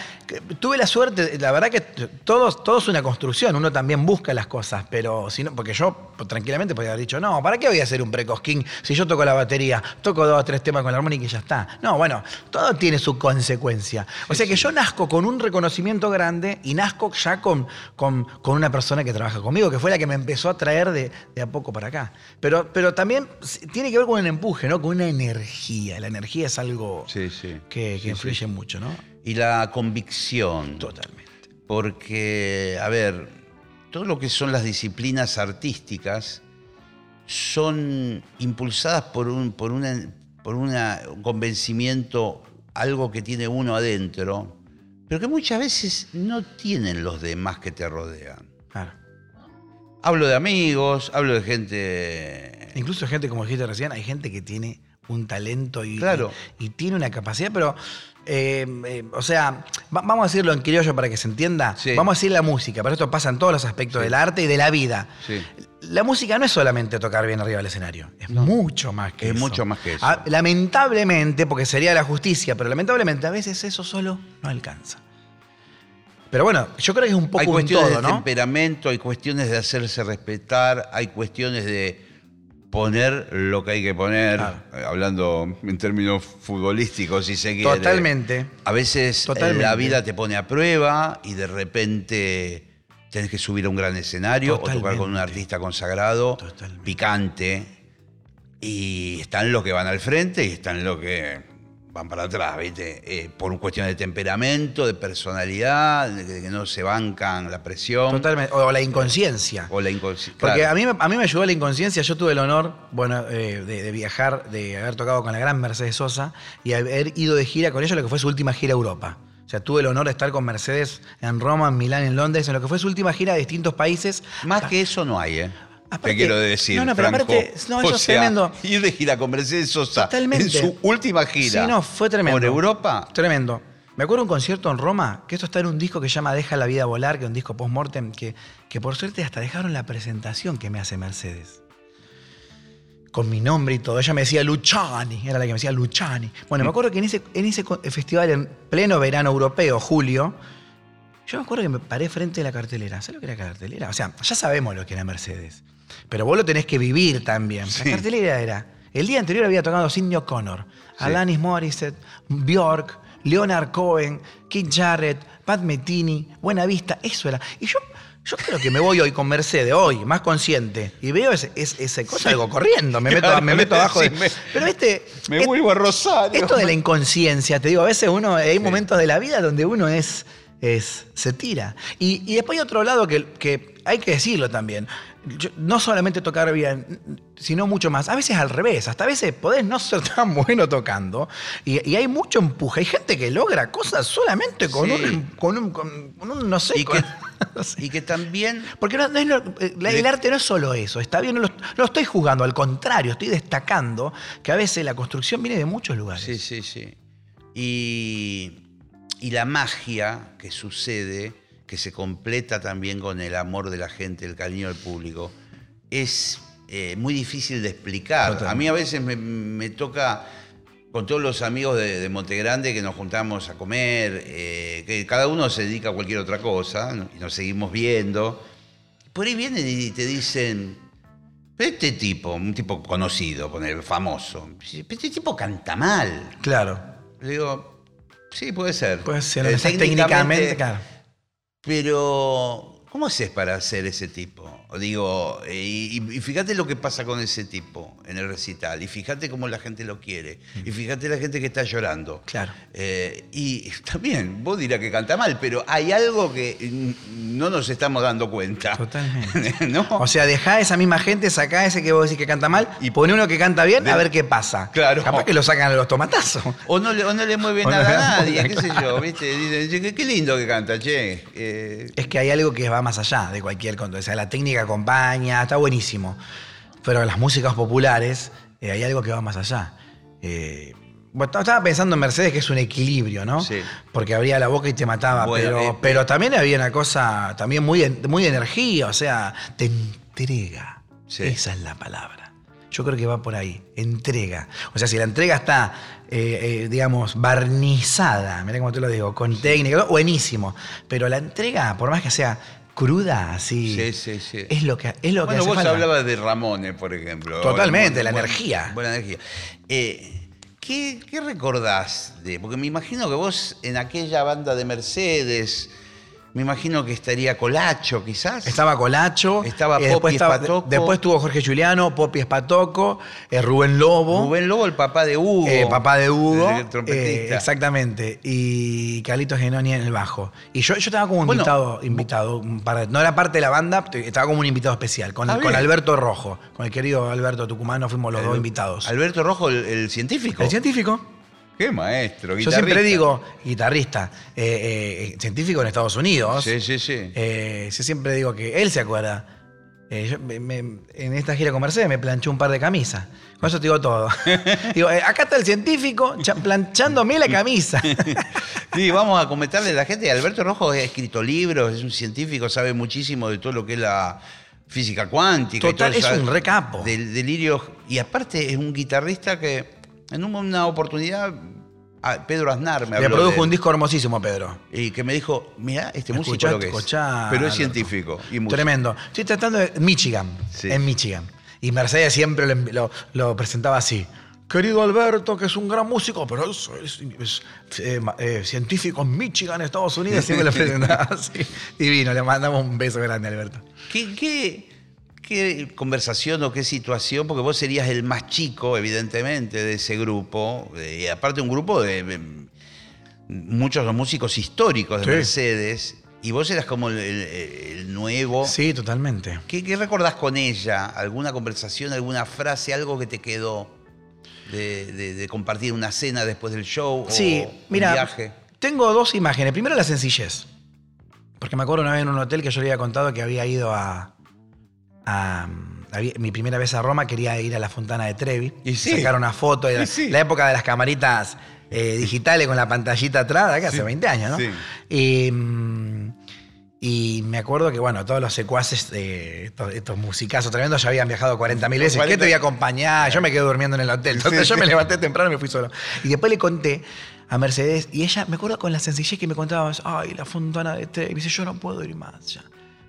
tuve la suerte, la verdad que todo, todo es una construcción, uno también busca las cosas, pero si no, porque yo tranquilamente podría haber dicho, no, ¿para qué voy a hacer un precosquín si yo toco la batería, toco dos o tres temas con la armónica y ya está? No, bueno, todo tiene su consecuencia. O sea que yo nazco con un reconocimiento grande y nazco ya con, con, con una persona que trabaja conmigo, que fue la que me empezó a traer de, de a poco para acá. Pero, pero también tiene que ver con un empuje, ¿no? Con una energía. La energía es algo Sí, que, influye mucho, ¿no? Y la convicción. Totalmente. Porque, a ver, todo lo que son las disciplinas artísticas son impulsadas por un, por una, por una- un convencimiento, algo que tiene uno adentro, pero que muchas veces no tienen los demás que te rodean. Claro. Hablo de amigos, hablo de gente... Incluso gente, como dijiste recién, hay gente que tiene un talento y, Claro. y, y tiene una capacidad, pero, eh, eh, o sea, va- vamos a decirlo en criollo para que se entienda. Sí. Vamos a decir la música, pero esto pasa en todos los aspectos Sí. del arte y de la vida. Sí. La música no es solamente tocar bien arriba del escenario, es mucho más que Es eso. mucho más que eso. Ah, lamentablemente, porque sería la justicia, pero lamentablemente a veces eso solo no alcanza. Pero bueno, yo creo que es un poco hay un cuestiones todo, de ¿no? temperamento, hay cuestiones de hacerse respetar, hay cuestiones de poner lo que hay que poner, eh, hablando en términos futbolísticos, si se quiere. Totalmente. A veces eh, Totalmente. la vida te pone a prueba y de repente tenés que subir a un gran escenario o tocar con un artista consagrado, Totalmente. picante. Y están los que van al frente y están los que van para atrás, ¿viste? Eh, por una cuestión de temperamento, de personalidad, de que, no se bancan la presión Totalmente. O la inconsciencia. o la inconsciencia. Porque a, mí, me- a mí me ayudó la inconsciencia. Yo tuve el honor, bueno, eh, de, de viajar, de haber tocado con la gran Mercedes Sosa y haber ido de gira con ella, lo que fue su última gira a Europa. O sea, tuve el honor de estar con Mercedes en Roma, en Milán, en Londres, en lo que fue su última gira a distintos países. Más que eso no hay, ¿eh? Aparte- Te quiero decir. No, no, pero Franco. aparte, no, eso o es sea, tremendo. Ir de gira con Mercedes Sosa Totalmente. en su última gira. Sí, no, fue tremendo. Por Europa. Tremendo. Me acuerdo de un concierto en Roma, que esto está en un disco que se llama Deja la vida volar, que es un disco post-mortem, que, que por suerte hasta dejaron la presentación que me hace Mercedes. Con mi nombre y todo. Ella me decía Luciani, era la que me decía Luciani. Bueno, me acuerdo que en ese, en ese festival en pleno verano europeo, julio, yo me acuerdo que me paré frente a la cartelera. ¿Sabes lo que era la cartelera? O sea, ya sabemos lo que era Mercedes. Pero vos lo tenés que vivir también. Sí. La cartelera era. El día anterior había tocado Sidney O'Connor, Alanis Morissette, Bjork, Leonard Cohen, Keith Jarrett, Pat Metini, Buena Vista. Eso era. Y yo, yo creo que me voy hoy con Mercedes, hoy, más consciente. Y veo ese, ese, cosa, algo corriendo. Me meto, me meto abajo de. Pero este. Me es- vuelvo a Rosario. esto de la inconsciencia, te digo, a veces uno, hay momentos de la vida donde uno es, es se tira. Y, y después hay otro lado que, que hay que decirlo también. Yo- no solamente tocar bien, sino mucho más. A veces al revés, hasta a veces podés no ser tan bueno tocando. Y, y hay mucho empuje. Hay gente que logra cosas solamente con, Sí. un, con, un, con- con un, no sé, Y que, no sé. y que también Porque no- no es lo- eh, el arte no es solo eso, está bien, no lo, no lo estoy juzgando, al contrario, estoy destacando que a veces la construcción viene de muchos lugares. Sí, sí, sí. Y, y la magia que sucede, que se completa también con el amor de la gente, el cariño del público, es eh, muy difícil de explicar. Totalmente. A mí a veces me, me toca con todos los amigos de, de Montegrande que nos juntamos a comer, eh, que cada uno se dedica a cualquier otra cosa y nos seguimos viendo. Por ahí vienen y te dicen, "Pero este tipo, un tipo conocido, poner famoso, "pero este tipo canta mal. Claro. Le digo, sí, puede ser. Puede ser, Eh, sea, técnicamente, claro. Pero, ¿cómo haces para ser ese tipo? Digo, eh, y, y fíjate lo que pasa con ese tipo en el recital. Y fíjate cómo la gente lo quiere. Y fíjate la gente que está llorando. Claro. Eh, y también, vos dirás que canta mal, pero hay algo que mm, no nos estamos dando cuenta. Totalmente. ¿No? O sea, dejá a esa misma gente, sacá ese que vos decís que canta mal y poné uno que canta bien a ver qué pasa. Claro. Capaz que lo sacan a los tomatazos. O no, le, o no le mueve O nada a nadie, qué sé yo, ¿viste? Dicen, "Che, qué, lindo que canta, che. Eh, Es que hay algo que va más allá de cualquier conto. O sea, la técnica acompaña, está buenísimo. Pero las músicas populares, eh, hay algo que va más allá. Eh, bueno, estaba pensando en Mercedes que es un equilibrio, ¿no? Sí. Porque abría la boca y te mataba. Bueno, pero, eh, pero también había una cosa, también muy de, muy de energía, o sea, te entrega. Sí. Esa es la palabra. yo creo que va por ahí. Entrega. O sea, si la entrega está, eh, eh, digamos, barnizada, mira cómo te lo digo, con técnica, buenísimo. Pero la entrega, por más que sea cruda, así. Sí, sí, sí. Es lo que, es lo que Bueno, hace vos falta. hablabas de Ramones, por ejemplo. Totalmente, la buena- energía. Buena energía. Eh, ¿qué, qué recordás de.? Porque me imagino que vos en aquella banda de Mercedes, me imagino que estaría Colacho, quizás. Estaba Colacho. Estaba después Popi estaba- Espatoco. Después estuvo Jorge Juliano, Popi Espatoco, eh, Rubén Lobo. Rubén Lobo, el papá de Hugo. eh, papá de Hugo. el trompetista. eh, exactamente. Y Carlitos Genoni en el bajo. Y yo, yo estaba como Bueno, invitado, invitado un no era parte de la banda, estaba como un invitado especial, con, con. Alberto Rojo, con el querido Alberto Tucumano, fuimos los dos invitados. Alberto Rojo, el, el científico. El científico. Qué maestro, Yo siempre guitarrista. digo, guitarrista, eh, eh, científico en Estados Unidos. Sí, sí, sí. Eh, yo siempre digo que él se acuerda. Eh, yo me- me- en esta gira con Mercedes me planchó un par de camisas. Con eso te digo todo. digo, acá está el científico planchándome la camisa. Sí, vamos a comentarle a la gente. Alberto Rojo ha escrito libros, es un científico, sabe muchísimo de todo lo que es la física cuántica. y Total, todo, es un re capo. Del delirio. Y aparte es un guitarrista que en una oportunidad, a Pedro Aznar me Le habló produjo de un disco hermosísimo, Pedro. Y que me dijo, mira, este músico Escuchá, lo que es. escuchá, pero es científico. Y músico. Tremendo. Estoy tratando de. Michigan. Sí. En Michigan. Y Mercedes siempre lo, lo- lo presentaba así. Querido Alberto, que es un gran músico, pero es, es- es, eh, eh, científico en Michigan, Estados Unidos. Siempre lo presentaba así. Divino, le mandamos un beso grande Alberto. ¿Qué, qué, qué conversación o qué situación? Porque vos serías el más chico, evidentemente, de ese grupo. eh, Y aparte un grupo de, de muchos músicos históricos de Sí. Mercedes. Y vos eras como el, el- el nuevo. Sí, totalmente. ¿Qué, qué recordás con ella? ¿Alguna conversación, alguna frase, algo que te quedó de, de- de compartir una cena después del show? Sí, o un mira, viaje? tengo dos imágenes. Primero la sencillez. Porque me acuerdo una vez en un hotel que yo le había contado que había ido a. a- mi primera vez a Roma quería ir a la Fontana de Trevi. Y sí. Sacar una foto. Sí. La época de las camaritas eh, digitales con la pantallita atrás, acá hace Sí. 20 años, ¿no? Y, mm, y me acuerdo que, bueno, todos los secuaces, de estos, estos musicazos tremendos, ya habían viajado 40.000 veces. ¿Qué 40. te voy a acompañar? Yo me quedé durmiendo en el hotel. Entonces Sí, yo sí. me levanté temprano y me fui solo. Y después le conté a Mercedes y ella, me acuerdo con la sencillez que me contaba, ay, la fontana de Trevi. Y dice, yo no puedo ir más ya.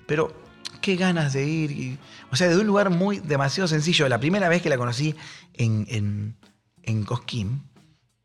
Pero qué ganas de ir. y- o sea, de un lugar muy demasiado sencillo. La primera vez que la conocí en, en, en Cosquín,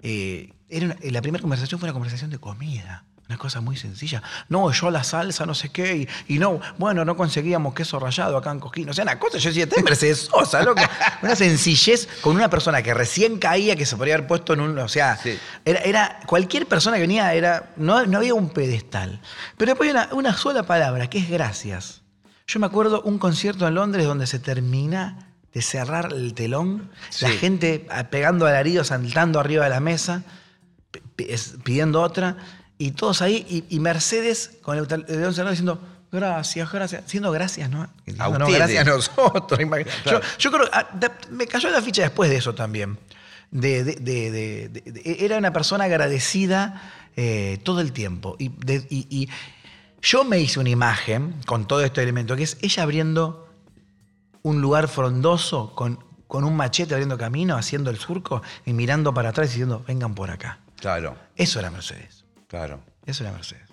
eh, era una- la primera conversación fue una conversación de comida. Una cosa muy sencilla. No, yo la salsa, no sé qué. Y, y no, bueno, no conseguíamos queso rallado acá en Cosquín. O sea, una cosa, yo decía, este es Mercedes Sosa, loco. Una sencillez con una persona que recién caía, que se podría haber puesto en un. O sea, Sí. era, era- cualquier persona que venía, era, no, no había un pedestal. Pero después hay una, una sola palabra, que es gracias. Yo me acuerdo un concierto en Londres donde se termina de cerrar el telón, Sí. la gente ah, pegando alaridos, saltando arriba de la mesa, pidiendo otra, y todos ahí, y, y Mercedes con el tel- el telón cerrado diciendo, gracias, gracias, diciendo gracias, ¿no? Diciendo, no, gracias a nosotros. Claro. Yo, yo creo, ah, me cayó la ficha después de eso también. De, de- de- era una persona agradecida eh, todo el tiempo. Y, de- y- y yo me hice una imagen con todo este elemento, que es ella abriendo un lugar frondoso con, con un machete abriendo camino, haciendo el surco y mirando para atrás y diciendo, vengan por acá. Claro, Eso era Mercedes. claro. Eso era Mercedes.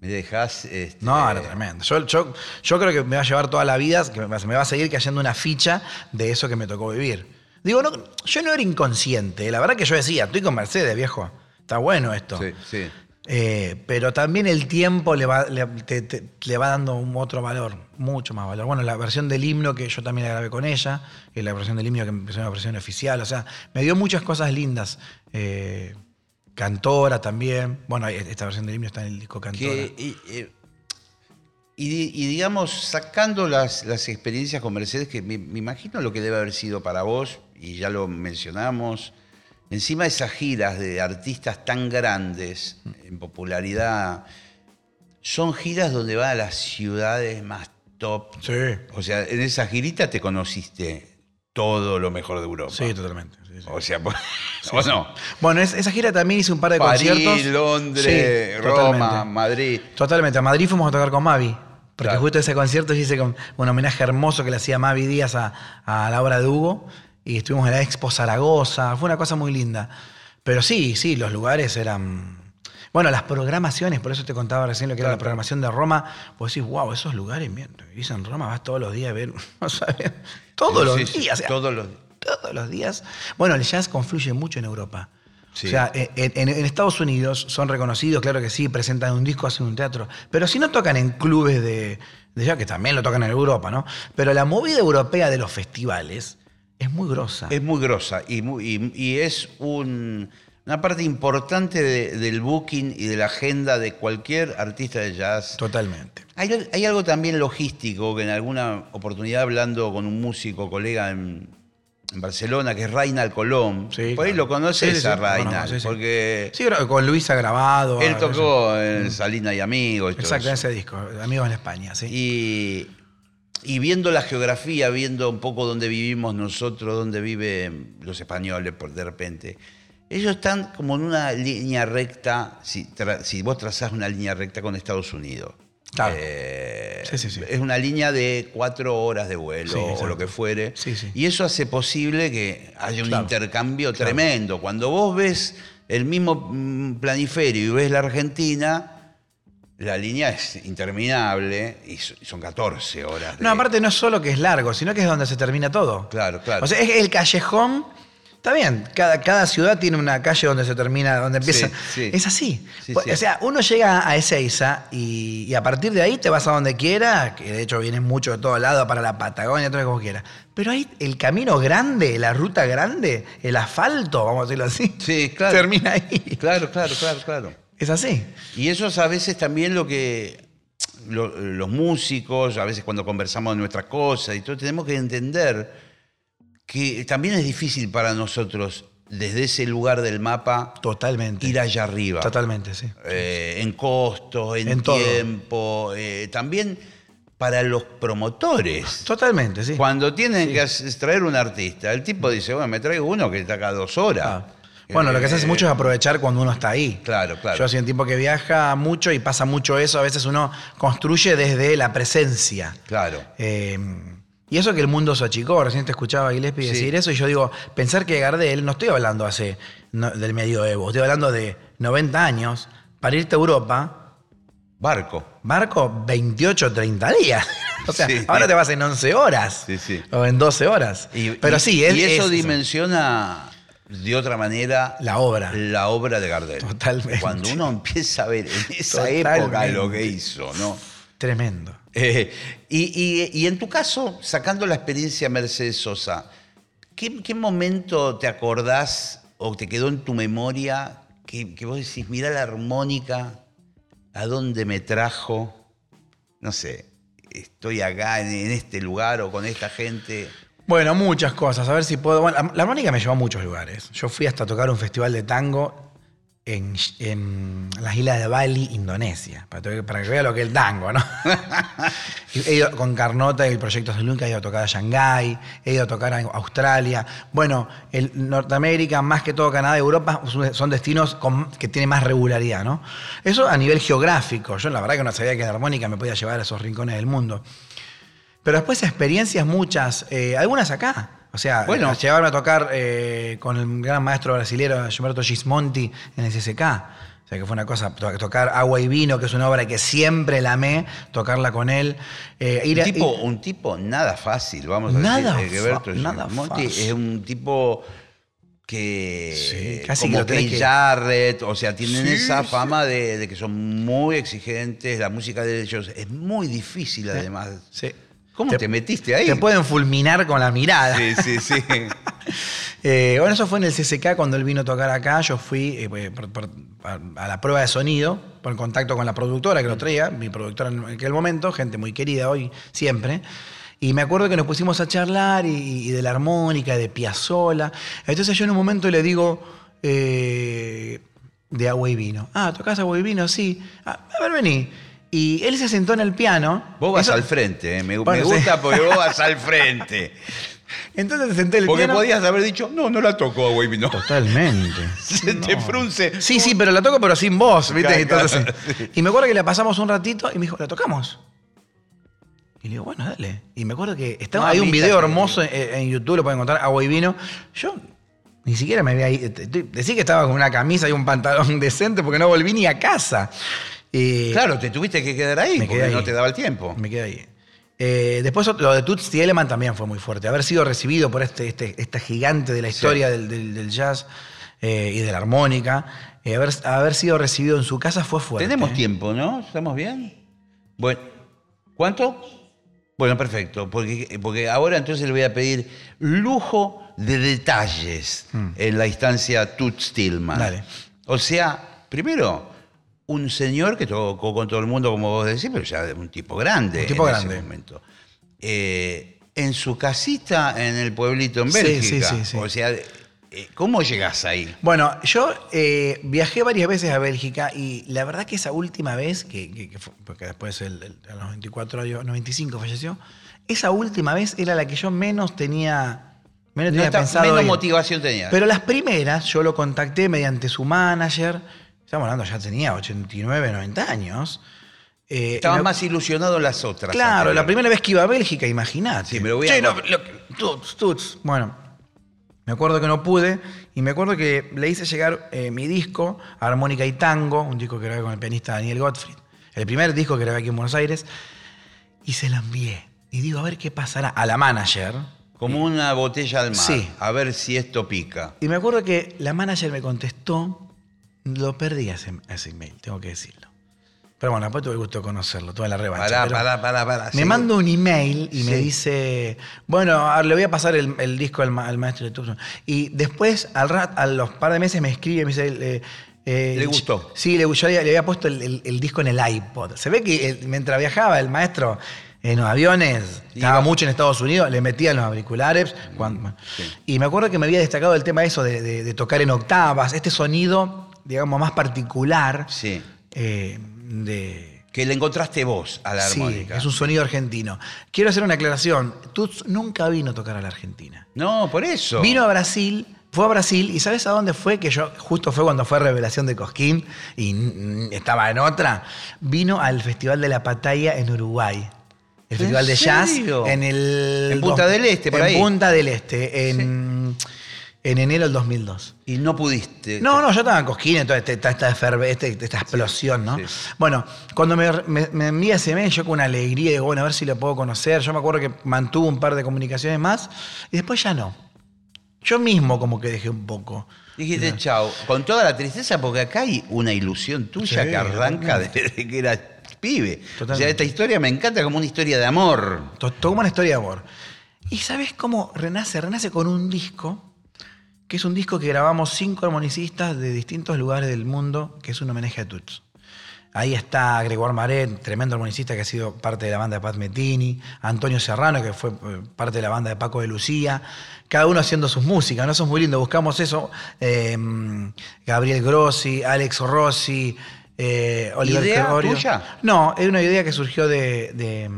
Me dejás. este, No, era tremendo. Yo, yo, yo creo que me va a llevar toda la vida, que me va me va a seguir cayendo una ficha de eso que me tocó vivir. Digo, no, yo no era inconsciente. La verdad que yo decía, estoy con Mercedes, viejo. Está bueno esto. Sí, sí. Eh, pero también el tiempo le va, le, te- te- le va dando un otro valor, mucho más valor. Bueno, la versión del himno que yo también la grabé con ella, y la versión del himno que empezó una versión oficial, o sea, me dio muchas cosas lindas. Eh, Cantora también. Bueno, esta versión del himno está en el disco Cantora. Que, y, eh, y di- y digamos, sacando las, las experiencias con Mercedes, que me, me imagino lo que debe haber sido para vos, y ya lo mencionamos, encima de esas giras de artistas tan grandes en popularidad, son giras donde va a las ciudades más top. Sí, O sea, en esa girita te conociste todo lo mejor de Europa. sí, totalmente. sí, sí. O sea, ¿o no? Bueno, es- esa gira también hice un par de París, conciertos. Londres, Roma, totalmente. Madrid. Totalmente. A Madrid fuimos a tocar con Mavi. porque Claro. justo ese concierto hice con un homenaje hermoso que le hacía Mavi Díaz a, a la obra de Hugo, y estuvimos en la Expo Zaragoza, fue una cosa muy linda. Pero sí, sí, los lugares eran... Bueno, las programaciones, por eso te contaba recién lo que era la programación de Roma, vos decís, wow, esos lugares, mira, vivís en Roma, vas todos los días a ver, no sabes, todos los Sí, sí, días, o sea, todos los todos los días. Bueno, el jazz confluye mucho en Europa. Sí. O sea, en, en- en Estados Unidos son reconocidos, claro que sí, presentan un disco, hacen un teatro. Pero si no tocan en clubes de, de jazz, que también lo tocan en Europa, ¿no? Pero la movida europea de los festivales es muy grosa. Es muy grosa y, muy- y- y es un- una parte importante de- del booking y de la agenda de cualquier artista de jazz. Totalmente. Hay, hay algo también logístico que en alguna oportunidad hablando con un músico, colega en, en Barcelona, que es Reinald Colón, Sí, por ahí claro. lo conoces Sí, a sí, Reinald, porque Sí, con Luis ha grabado. él tocó en Salina y Amigos. todo Exacto, en eso. ese disco, Amigos en España, sí. Y, y viendo la geografía, viendo un poco dónde vivimos nosotros, dónde viven los españoles por de repente, ellos están como en una línea recta, si, tra- si vos trazás una línea recta con Estados Unidos. Claro. Eh, Sí, sí, sí. Es una línea de cuatro horas de vuelo o lo que fuere. Sí, sí. Y eso hace posible que haya un Claro. intercambio tremendo. Cuando vos ves el mismo mm, planiferio y ves la Argentina, la línea es interminable y so- y son 14 horas. de- No, aparte no es solo que es largo, sino que es donde se termina todo. Claro, claro. O sea, es el callejón. Está bien, cada, cada ciudad tiene una calle donde se termina, donde empieza. Sí, sí. Es así. Sí, sí. O sea, uno llega a Ezeiza y, y a partir de ahí te vas a donde quiera, que de hecho vienes mucho de todo lado para la Patagonia, todo como quieras. Pero ahí el camino grande, la ruta grande, el asfalto, vamos a decirlo así, Sí, claro. termina ahí. Claro, claro, claro, claro. Es así. Y eso es a veces también lo que lo- los músicos, a veces cuando conversamos de nuestras cosas y todo, tenemos que entender que también es difícil para nosotros desde ese lugar del mapa Totalmente. ir allá arriba. Totalmente, sí. Eh, en costos, en, tiempo, eh, también para los promotores. Totalmente, sí. Cuando tienen que traer un artista, el tipo dice, bueno, me traigo uno que está acá dos horas. Ah. Bueno, lo que se hace Eh, mucho es aprovechar cuando uno está ahí. Claro, claro. Yo soy un tipo que viaja mucho y pasa mucho eso. A veces uno construye desde la presencia. Claro. Eh, y eso que el mundo se achicó. Recién te escuchaba a Gillespie Sí. decir eso y yo digo, pensar que Gardel, no estoy hablando hace no, del medioevo, estoy hablando de 90 años, para irte a Europa, Barco. barco 28, 30 días. o sea, Sí. ahora te vas en 11 horas. Sí, sí. O en 12 horas. Y, Pero y- sí, es, y eso es dimensiona de otra manera la obra. la obra de Gardel. Totalmente. Cuando uno empieza a ver en esa Totalmente. época lo que hizo, ¿no? Tremendo. Eh, y, y- y en tu caso, sacando la experiencia Mercedes Sosa, ¿qué, qué momento te acordás o te quedó en tu memoria que, que vos decís, mira la armónica, a dónde me trajo? No sé, estoy acá en, en este lugar o con esta gente. Bueno, muchas cosas. A ver si puedo. Bueno, la, armónica me llevó a muchos lugares. Yo fui hasta tocar un festival de tango en, en las islas de Bali, Indonesia, para, que vea lo que es el tango, ¿no? He ido con Carnota y el proyecto Zulunca, he ido a tocar a Shanghái, he ido a tocar a Australia. Bueno, el Norteamérica, más que todo Canadá y Europa, son- son destinos con- que tienen más regularidad, ¿no? Eso a nivel geográfico. Yo la verdad que no sabía que la armónica me podía llevar a esos rincones del mundo. Pero después experiencias muchas, eh, algunas acá. O sea, Bueno. llevarme a tocar eh, con el gran maestro brasilero Gilberto Gismonti en el CCK. O sea, que fue una cosa, to- tocar Agua y Vino, que es una obra que siempre la amé, tocarla con él. Eh, ir Un a- tipo, ir- un tipo nada fácil, vamos a Nada decir. Gilberto nada Gismonti fácil. es un tipo que Sí, casi como que Jarrett, o sea, tienen Sí, esa sí. fama de, de que son muy exigentes, la música de ellos es muy difícil además. Sí. ¿Cómo te, metiste ahí? Te pueden fulminar con la mirada. Sí, sí, sí. Eh, bueno, eso fue en el CCK cuando él vino a tocar acá. Yo fui eh, pues, por- por- a, a la prueba de sonido, por contacto con la productora que lo traía, mi productora en aquel momento, gente muy querida hoy, siempre. Y me acuerdo que nos pusimos a charlar y, y de la armónica, de Piazzola. Entonces yo en un momento le digo, eh, de agua y vino. Ah, ¿tocás agua y vino? Sí. Ah, a ver, vení. Y él se sentó en el piano. Vos vas Eso- al frente, ¿eh? me, me Bueno, sí. gusta porque vos vas al frente. Entonces se senté en el Porque piano. podías haber dicho, no, no la tocó a Wavy, no. Totalmente. Se te frunce. Sí, sí, pero la toco, pero sin voz, ¿viste? Claro, Entonces, claro, sí. Y me acuerdo que la pasamos un ratito y me dijo, ¿la tocamos? Y le digo, bueno, dale. Y me acuerdo que estaba No, hay un video que- hermoso en, en YouTube, lo pueden encontrar, agua y vino. Yo ni siquiera me había ido. Decí que estaba con una camisa y un pantalón decente porque no volví ni a casa. Y Claro, te tuviste que quedar ahí Me porque ahí. no te daba el tiempo. me quedé ahí. Eh, después lo de Toots Thielemans también fue muy fuerte. Haber sido recibido por este, este, esta gigante de la historia del, del- del jazz eh, y de la armónica, eh, haber, haber sido recibido en su casa fue fuerte. Tenemos ¿eh? tiempo, ¿no? ¿Estamos bien? Bueno, ¿cuánto? Bueno, perfecto, porque, porque ahora entonces le voy a pedir lujo de detalles en la instancia Toots Tillman. Mm. Dale. O sea, primero, un señor que tocó con todo el mundo, como vos decís, pero ya un tipo grande Un tipo en grande. ese momento. Eh, en su casita en el pueblito en Bélgica. sí, sí, sí. O sea, eh, ¿cómo llegás ahí? Bueno, yo eh, viajé varias veces a Bélgica y la verdad que esa última vez, que, que- que fue- porque después el- el- a los 24 años, 95 falleció, esa última vez era la que yo menos tenía, menos No tenía está- pensado menos motivación tenía. Pero las primeras yo lo contacté mediante su manager, estamos hablando, ya tenía 89, 90 años. Eh, Estaban me- más ilusionados las otras. Claro, la primera vez que iba a Bélgica, imagínate. Sí, me lo voy a- Che, no, lo- tuts, tuts. Bueno, me acuerdo que no pude y me acuerdo que le hice llegar eh, mi disco, Armónica y Tango, un disco que grabé con el pianista Daniel Gottfried, el primer disco que grabé aquí en Buenos Aires, y se la envié. Y digo, a ver qué pasará a la manager. Como una botella al mar. Sí. A ver si esto pica. Y me acuerdo que la manager me contestó, lo perdí ese, ese email, tengo que decirlo. Pero bueno, después tuve el gusto de conocerlo, toda la revancha. Pará, pero- pará, pará, pará. Me Sí. manda un email y me dice, bueno, le voy a pasar el, el disco al, ma- al maestro de Tucson. Y después, al rat, a los par de meses, me escribe y me dice... eh, eh, ¿Le gustó? Sí, le, yo le, le había puesto el, el- el disco en el iPod. Se ve que eh, mientras viajaba el maestro en los aviones, estaba Iba. mucho en Estados Unidos, le metía en los auriculares. cuando- sí. Y me acuerdo que me había destacado el tema eso de, de- de tocar en octavas, este sonido, digamos, más particular Sí. eh, de, Que le encontraste vos a la Sí, armónica. es un sonido argentino. Quiero hacer una aclaración. Tuts nunca vino a tocar a la Argentina. No, por eso. Vino a Brasil, fue a Brasil y ¿sabes a dónde fue? Que yo, justo fue cuando fue Revelación de Cosquín y estaba en otra. Vino al Festival de la Pataya en Uruguay. El ¿En Festival de Jazz en el... En Punta del Este, por en ahí. Punta del Este, en, en enero del 2002. Y no pudiste. No, no, yo estaba en Cosquín, entonces esta, esta, este- esta explosión, ¿no? Sí. Bueno, cuando me, me, me envía ese mail, yo con una alegría digo, bueno, a ver si lo puedo conocer. Yo me acuerdo que mantuvo un par de comunicaciones más y después ya no. Yo mismo como que dejé un poco. Dijiste chao. Con toda la tristeza, porque acá hay una ilusión tuya Sí, que arranca desde que eras pibe. O sea, esta historia me encanta como una historia de amor. Como una historia de amor. ¿Y sabes cómo renace? Renace con un disco, que es un disco que grabamos cinco armonicistas de distintos lugares del mundo, que es un homenaje a Tuts. Ahí está Gregoire Maret, tremendo armonicista que ha sido parte de la banda de Pat Metini, Antonio Serrano, que fue eh, parte de la banda de Paco de Lucía, cada uno haciendo sus músicas, ¿no? Eso es muy lindo, buscamos eso. Eh, Gabriel Grossi, Alex Rossi, eh, Oliver ¿Idea tuya? No, es una idea que surgió de, de-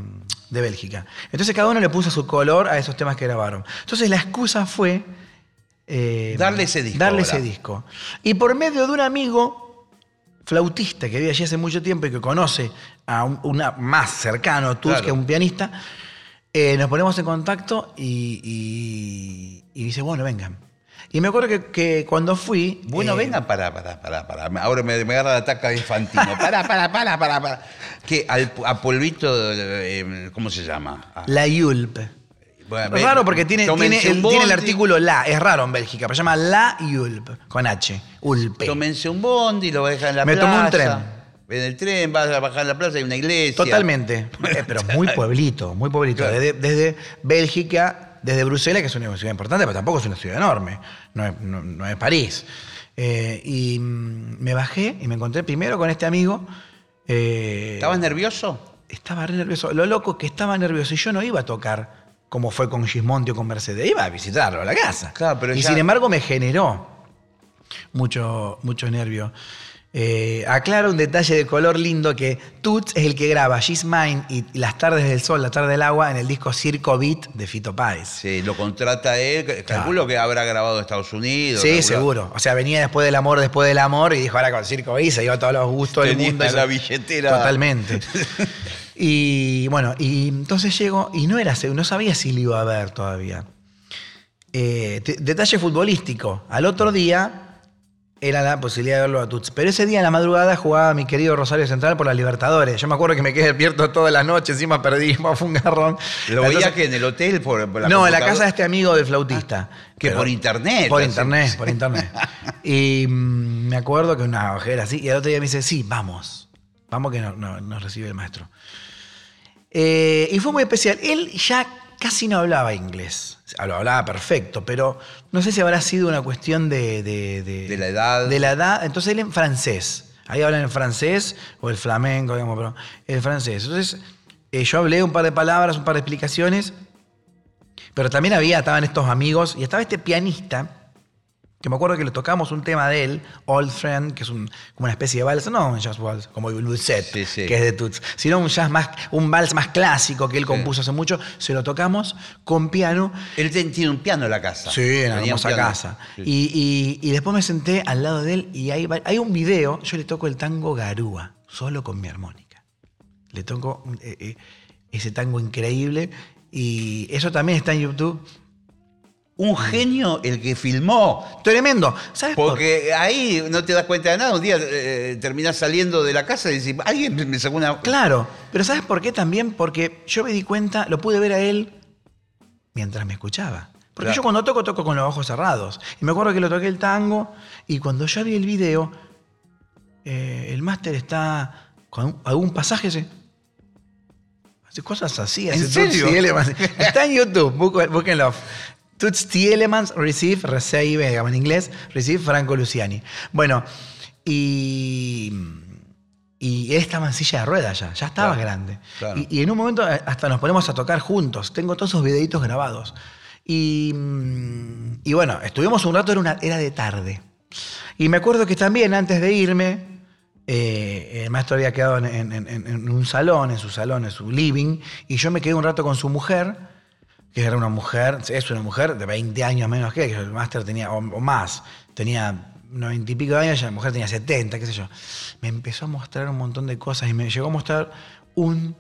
de Bélgica. Entonces cada uno le puso su color a esos temas que grabaron. Entonces la excusa fue... eh, Darle ese disco Darle ahora. ese disco. Y por medio de un amigo flautista que vive allí hace mucho tiempo y que conoce a un una más cercano a Tuss Claro. que un pianista, eh, nos ponemos en contacto y, y- y dice, bueno, vengan. Y me acuerdo que, que cuando fui... Bueno, eh, venga, pará, pará, pará, pará. Ahora me, me agarra la taca de Fantino. Pará, pará, pará, pará, pará. Que al, a polvito, eh, ¿cómo se llama? A- La Yulp. Bueno, Es raro porque tiene, el, tiene artículo la, es raro en Bélgica, pero se llama La Yulp, con H, Ulpe. Tómense un bondi, lo dejan en la Me plaza. tomé un tren. En el tren, vas a bajar a la plaza, hay una iglesia. Totalmente. Eh, pero muy pueblito, muy pueblito. Claro. Desde, desde Bélgica, desde Bruselas, que es una ciudad importante, pero tampoco es una ciudad enorme. No es, no- no es París. Eh, y mm, me bajé y me encontré primero con este amigo. eh, ¿Estabas nervioso? estaba re nervioso. Lo loco que estaba nervioso y yo no iba a tocar como fue con Gismonti o con Mercedes. Iba a visitarlo a la casa. Claro, pero y ya- sin embargo me generó mucho, mucho nervio. Eh, aclaro un detalle de color lindo que Toots es el que graba She's Mine y Las tardes del sol, la tarde del agua en el disco Circo Beat de Fito Páez. Sí, lo contrata él. Calculo que habrá grabado en Estados Unidos. Sí, calculo- seguro. O sea, venía después del amor, después del amor y dijo, ahora con Circo Beat se dio todos los gustos del mundo. la billetera. Totalmente. Y bueno, y entonces llego y no era no sabía si lo iba a ver todavía. Eh, te- detalle futbolístico. Al otro día era la posibilidad de verlo a Tuts. Pero ese día en la madrugada jugaba mi querido Rosario Central por la Libertadores. Yo me acuerdo que me quedé despierto toda la noche, encima perdimos, fue un garrón. ¿Lo veía que en el hotel por, por la no, en la casa de este amigo del flautista. Que Pero- por internet. Por así. internet, por internet. Y mm, me acuerdo que una ojera así, y al otro día me dice, sí, vamos. Vamos que no- no- nos recibe el maestro. Eh, y fue muy especial. Él ya casi no hablaba inglés. Lo hablaba perfecto, pero no sé si habrá sido una cuestión de... De, De la edad. De la edad. Entonces él en francés. Ahí hablan en francés o el flamenco, digamos, pero el francés. Entonces eh, yo hablé un par de palabras, un par de explicaciones, pero también había, estaban estos amigos y estaba este pianista que me acuerdo que le tocamos un tema de él, Old Friend, que es un- como una especie de vals, no un jazz vals, como el Lucet, Sí, sí. que es de Toots, sino un jazz más, un vals más clásico que él compuso hace mucho, se lo tocamos con piano. Él tiene un piano en la casa. Sí, en la hermosa casa. Y, y- y después me senté al lado de él y hay un video, yo le toco el tango Garúa, solo con mi armónica. Le toco eh, eh, ese tango increíble y eso también está en YouTube. Un genio el que filmó. Tremendo. ¿Sabes por Porque ahí no te das cuenta de nada. Un día eh, terminás saliendo de la casa y decís, alguien me sacó una. Claro, pero ¿sabes por qué también? Porque yo me di cuenta, lo pude ver a él mientras me escuchaba. Porque Claro. yo cuando toco, toco con los ojos cerrados. Y me acuerdo que lo toqué el tango y cuando ya vi el video, eh, el máster está con algún pasaje, hace, hace cosas así. ¿En hace serio? Toots Thielemans. Está en YouTube, bú- búsquenlo. Toots Thielemans Receive, Receive, digamos en inglés, Receive Franco Luciani. Bueno, y... Y él estaba en silla de ruedas ya, ya estaba Claro, grande. claro. Y, y en un momento eh, hasta nos ponemos a tocar juntos. Tengo todos esos videitos grabados. Y, mm, y bueno, estuvimos un rato, era, una- era de tarde. Y me acuerdo que también antes de irme, eh, el maestro había quedado en, en- en- en un salón, en su salón, en su living, y yo me quedé un rato con su mujer, que era una mujer, es una mujer de 20 años menos que él, que el máster tenía, o, o más, tenía 90 y pico de años, y la mujer tenía 70, qué sé yo. Me empezó a mostrar un montón de cosas y me llegó a mostrar un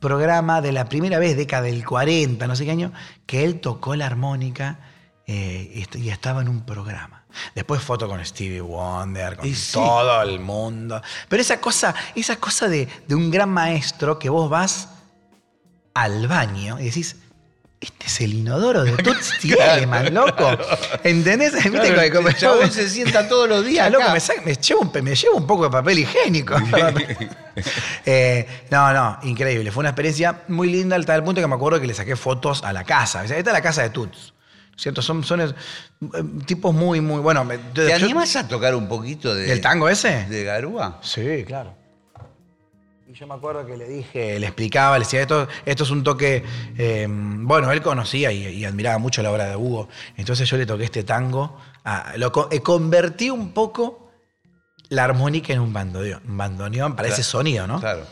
programa de la primera vez, década del 40, no sé qué año, que él tocó la armónica eh, y est- y estaba en un programa. Después foto con Stevie Wonder, con Y sí. todo el mundo. Pero esa cosa, esa cosa de, de un gran maestro que vos vas al baño y decís, este es el inodoro de Toots Thielemans, loco. ¿Entendés? ¿Viste? Claro, Como- el chabón se sienta todos los días loco, me, me llevo un, pe- me llevo un poco de papel higiénico. Eh, no, no, increíble. Fue una experiencia muy linda al tal punto que me acuerdo que le saqué fotos a la casa. Esta es la casa de Toots. ¿Cierto? Son, son eh, tipos muy, muy. Bueno, me- ¿Te yo- animas a tocar un poquito de, ¿Del tango ese? de Garúa? Sí, claro. Y yo me acuerdo que le dije, le explicaba, le decía, esto, esto es un toque. eh, bueno, él conocía y, y admiraba mucho la obra de Hugo. Entonces yo le toqué este tango. ah, lo eh, convertí un poco la armónica en un bandoneón, bandoneón para ese sonido, ¿no? Claro.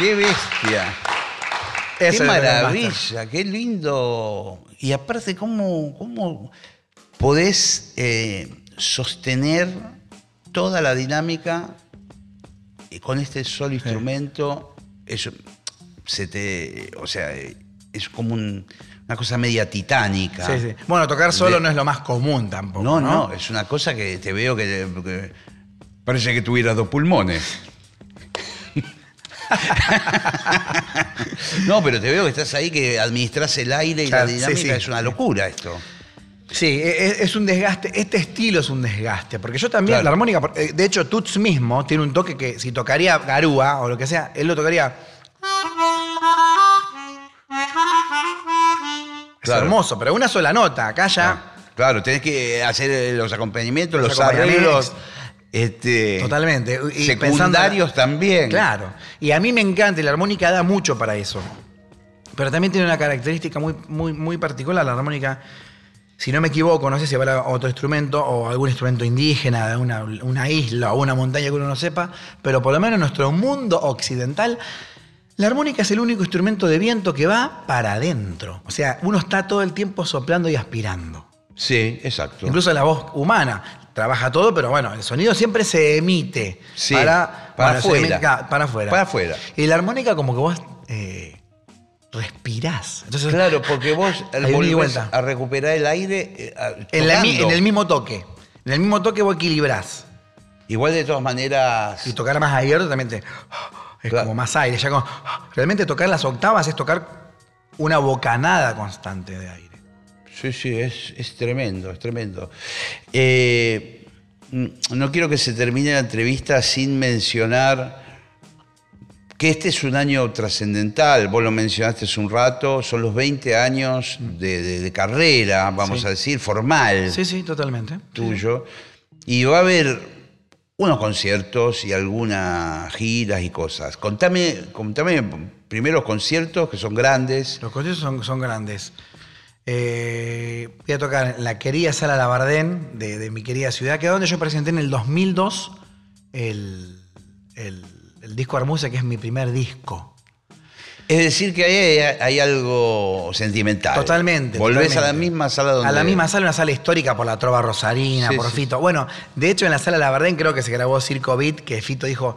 Qué, bestia. qué maravilla, qué lindo. Y aparte, ¿cómo, cómo podés eh, sostener toda la dinámica eh, con este solo instrumento? Eso se te. O sea, eh, es como un- una cosa media titánica. Sí, sí. Bueno, tocar solo De- no es lo más común tampoco. No, No, no, es una cosa que te veo que, que parece que tuvieras dos pulmones. no, pero te veo que estás ahí, que administras el aire y Claro, la dinámica. sí. Es una locura esto. Sí, e- es, es un desgaste. Este estilo es un desgaste. Porque yo también, Claro. la armónica, eh, de hecho, Tuts mismo tiene un toque que si tocaría Garúa o lo que sea, él lo tocaría. Es Claro. hermoso, pero una sola nota. Acá ya. Claro, tenés que hacer los acompañamientos, Los los, acompañamientos. arreglos. Este, Totalmente. Y secundarios pensando- también. Claro. Y a mí me encanta y la armónica da mucho para eso. Pero también tiene una característica muy, muy, muy particular. La armónica, si no me equivoco, no sé si habrá otro instrumento o algún instrumento indígena de una, una isla o una montaña que uno no sepa, pero por lo menos en nuestro mundo occidental, la armónica es el único instrumento de viento que va para adentro. O sea, uno está todo el tiempo soplando y aspirando. Sí, exacto. Incluso la voz humana trabaja todo, pero bueno, el sonido siempre se emite Sí, para, para afuera. claro, para afuera. Para afuera. Y la armónica como que vos eh, respirás. Entonces, Claro, porque vos volvés a recuperar el aire eh, en, la en el mismo toque. En el mismo toque vos equilibrás. Igual de todas maneras. Y tocar más abierto también te... Es Claro. como más aire. Ya como, realmente tocar las octavas es tocar una bocanada constante de aire. Sí, sí, es, es tremendo, es tremendo. Eh, mm, no quiero que se termine la entrevista sin mencionar que este es un año trascendental. Vos lo mencionaste hace un rato, son los 20 años de, de- de carrera, vamos Sí. a decir, formal Sí, sí, totalmente. tuyo. Y va a haber unos conciertos y algunas giras y cosas. Contame, contame primero los conciertos que son grandes. Los conciertos son, son grandes. Eh, voy a tocar en la querida Sala Labardén de, de mi querida ciudad, que es donde yo presenté en el 2002 el, el- el disco Armusa, que es mi primer disco. Es decir, que ahí hay, hay algo sentimental. Totalmente. Volvés a la misma sala donde. A la misma sala, una sala histórica por la trova rosarina, Sí, por sí. Fito. Bueno, de hecho en la sala Labardén creo que se grabó Circo Beat, que Fito dijo,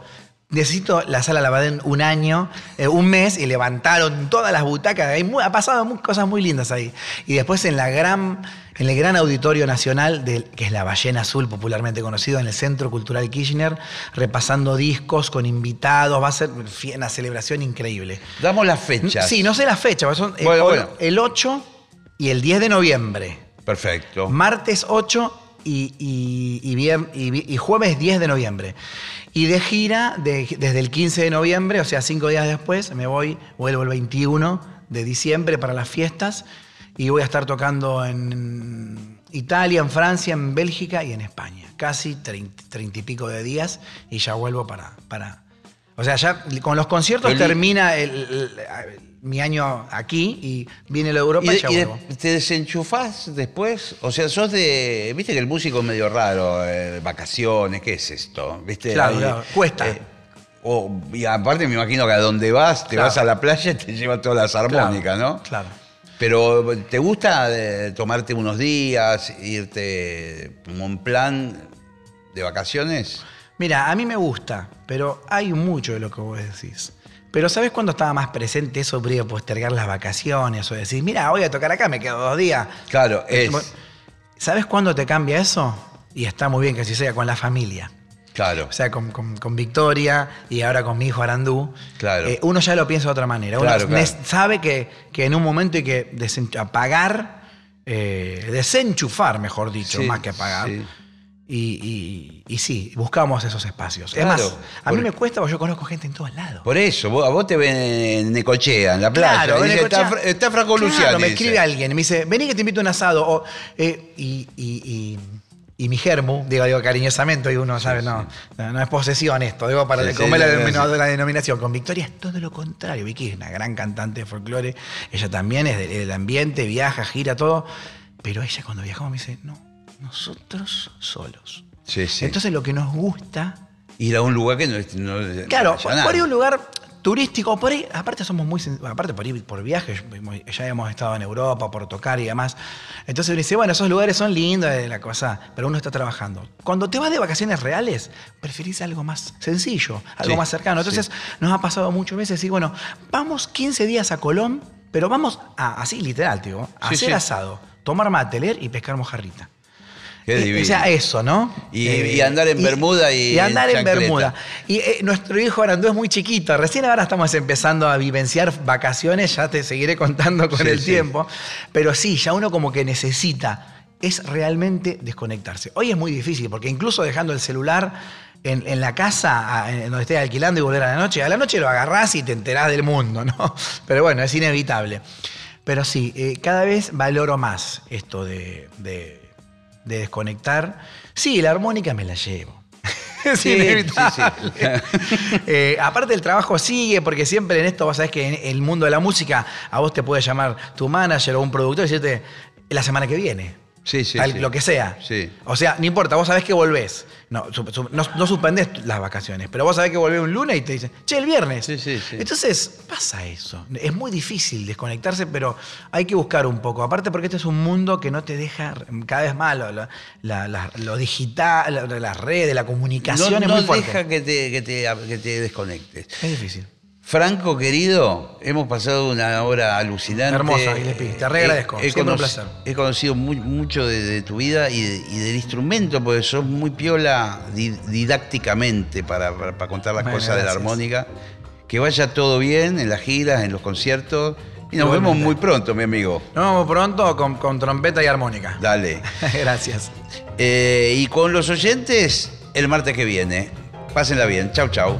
necesito la sala Labardén un año, eh, un mes, y levantaron todas las butacas. Hay ha pasado cosas muy lindas ahí. Y después en la gran, en el gran auditorio nacional, que es la Ballena Azul, popularmente conocido, en el Centro Cultural Kirchner, repasando discos con invitados. Va a ser una celebración increíble. Damos las fechas. Sí, no sé la fecha, porque son eh, Bueno, el 8 y el 10 de noviembre. Perfecto. Martes 8 y, y jueves 10 de noviembre. Y de gira de- desde el 15 de noviembre, o sea, cinco días después, me voy, vuelvo el 21 de diciembre para las fiestas y voy a estar tocando en Italia, en Francia, en Bélgica y en España. Casi 30, 30 y pico de días y ya vuelvo para... para o sea, ya con los conciertos termina el- mi año aquí y viene la Europa y, ¿Y, ya y de- vuelvo. te desenchufás después? O sea, sos de. Viste que el músico es medio raro, eh, vacaciones, ¿qué es esto? ¿Viste? Claro, Ahí, claro, cuesta. eh, o- y aparte me imagino que a donde vas, te Claro. vas a la playa y te llevas todas las armónicas, Claro, ¿no? Claro. Pero ¿te gusta eh, tomarte unos días, irte como en plan de vacaciones? Mira, a mí me gusta, pero hay mucho de lo que vos decís. Pero ¿sabes cuándo estaba más presente eso de postergar las vacaciones o decir, mira, voy a tocar acá, me quedo dos días? Claro, es. Bueno, ¿Sabes cuándo te cambia eso? Y está muy bien que así sea con la familia. Claro. O sea, con, con- con Victoria y ahora con mi hijo Arandú. Claro. eh, uno ya lo piensa de otra manera. Uno Claro, claro. nes- sabe que, que en un momento hay que apagar, eh, desenchufar, mejor dicho, Sí, más que apagar. sí. Y, y- y sí, buscamos esos espacios. Claro, es más, a mí me cuesta porque yo conozco gente en todos lados. Por eso, vos, a vos te ven en Necochea, en la playa. Claro, y dice, está, está Franco Claro, Luciani. me escribe alguien y me dice, vení que te invito a un asado. O, eh, y, y- y- y mi germu, digo, digo cariñosamente, hoy uno sabe, no, no, no es posesión esto, digo, para Sí, comer la, denominación. Con Victoria es todo lo contrario. Vicky es una gran cantante de folclore, ella también es de- del ambiente, viaja, gira, todo. Pero ella cuando viajamos me dice, no, nosotros solos. Sí, sí. Entonces lo que nos gusta Ir a un lugar que no, es- no Claro, no por ahí nada. un lugar turístico. Por ahí, aparte somos muy, aparte por ir por viajes, ya hemos estado en Europa por tocar y demás. Entonces uno dice, bueno, esos lugares son lindos, eh, la cosa, pero uno está trabajando. Cuando te vas de vacaciones reales, preferís algo más sencillo, algo Sí, más cercano. Entonces nos ha pasado muchas veces y bueno, vamos 15 días a Colón, pero vamos a, así literal, a Sí, hacer asado, tomar mate, leer y pescar mojarrita. Qué Eh, divino. O sea, eso, ¿no? Y- y andar en Bermuda y Y andar en. Bermuda. Y eh, nuestro hijo Arandú es muy chiquito. Recién ahora estamos empezando a vivenciar vacaciones. Ya te seguiré contando con Sí, el sí. tiempo. Pero sí, ya uno como que necesita. Es realmente desconectarse. Hoy es muy difícil porque incluso dejando el celular en, en la casa, en donde estés alquilando y volver a la noche, a la noche lo agarrás y te enterás del mundo, ¿no? Pero bueno, es inevitable. Pero sí, eh, cada vez valoro más esto de, de- de desconectar. Sí, la armónica me la llevo. es Sí, inevitable. sí, Eh, aparte el trabajo sigue, porque siempre en esto vos sabés que en el mundo de la música a vos te puede llamar tu manager o un productor y decirte la semana que viene. Sí, sí. Lo que sea. O sea, no importa, vos sabés que volvés. No, su- su- no, no suspendés las vacaciones, pero vos sabés que volvés un lunes y te dicen, che, el viernes. Sí, sí, sí. Entonces, pasa eso. Es muy difícil desconectarse, pero hay que buscar un poco. Aparte porque este es un mundo que no te deja cada vez más lo, lo- la- la- lo digital, la- las redes, la comunicación no es no muy fuerte. deja que te, que, te, que te desconectes. Es difícil. Franco, querido, hemos pasado una hora alucinante. Hermosa, Gillespie. Te re agradezco. He, Siempre un placer. he conocido muy- mucho de, de tu vida y, de- y del instrumento, porque sos muy piola di- didácticamente para, para- para contar las Bueno, cosas de la armónica. Que vaya todo bien en las giras, en los conciertos. Y nos Igualmente. vemos muy pronto, mi amigo. Nos vemos pronto con, con trompeta y armónica. Dale. Gracias. Eh, y con los oyentes, el martes que viene. Pásenla bien. Chau, chau.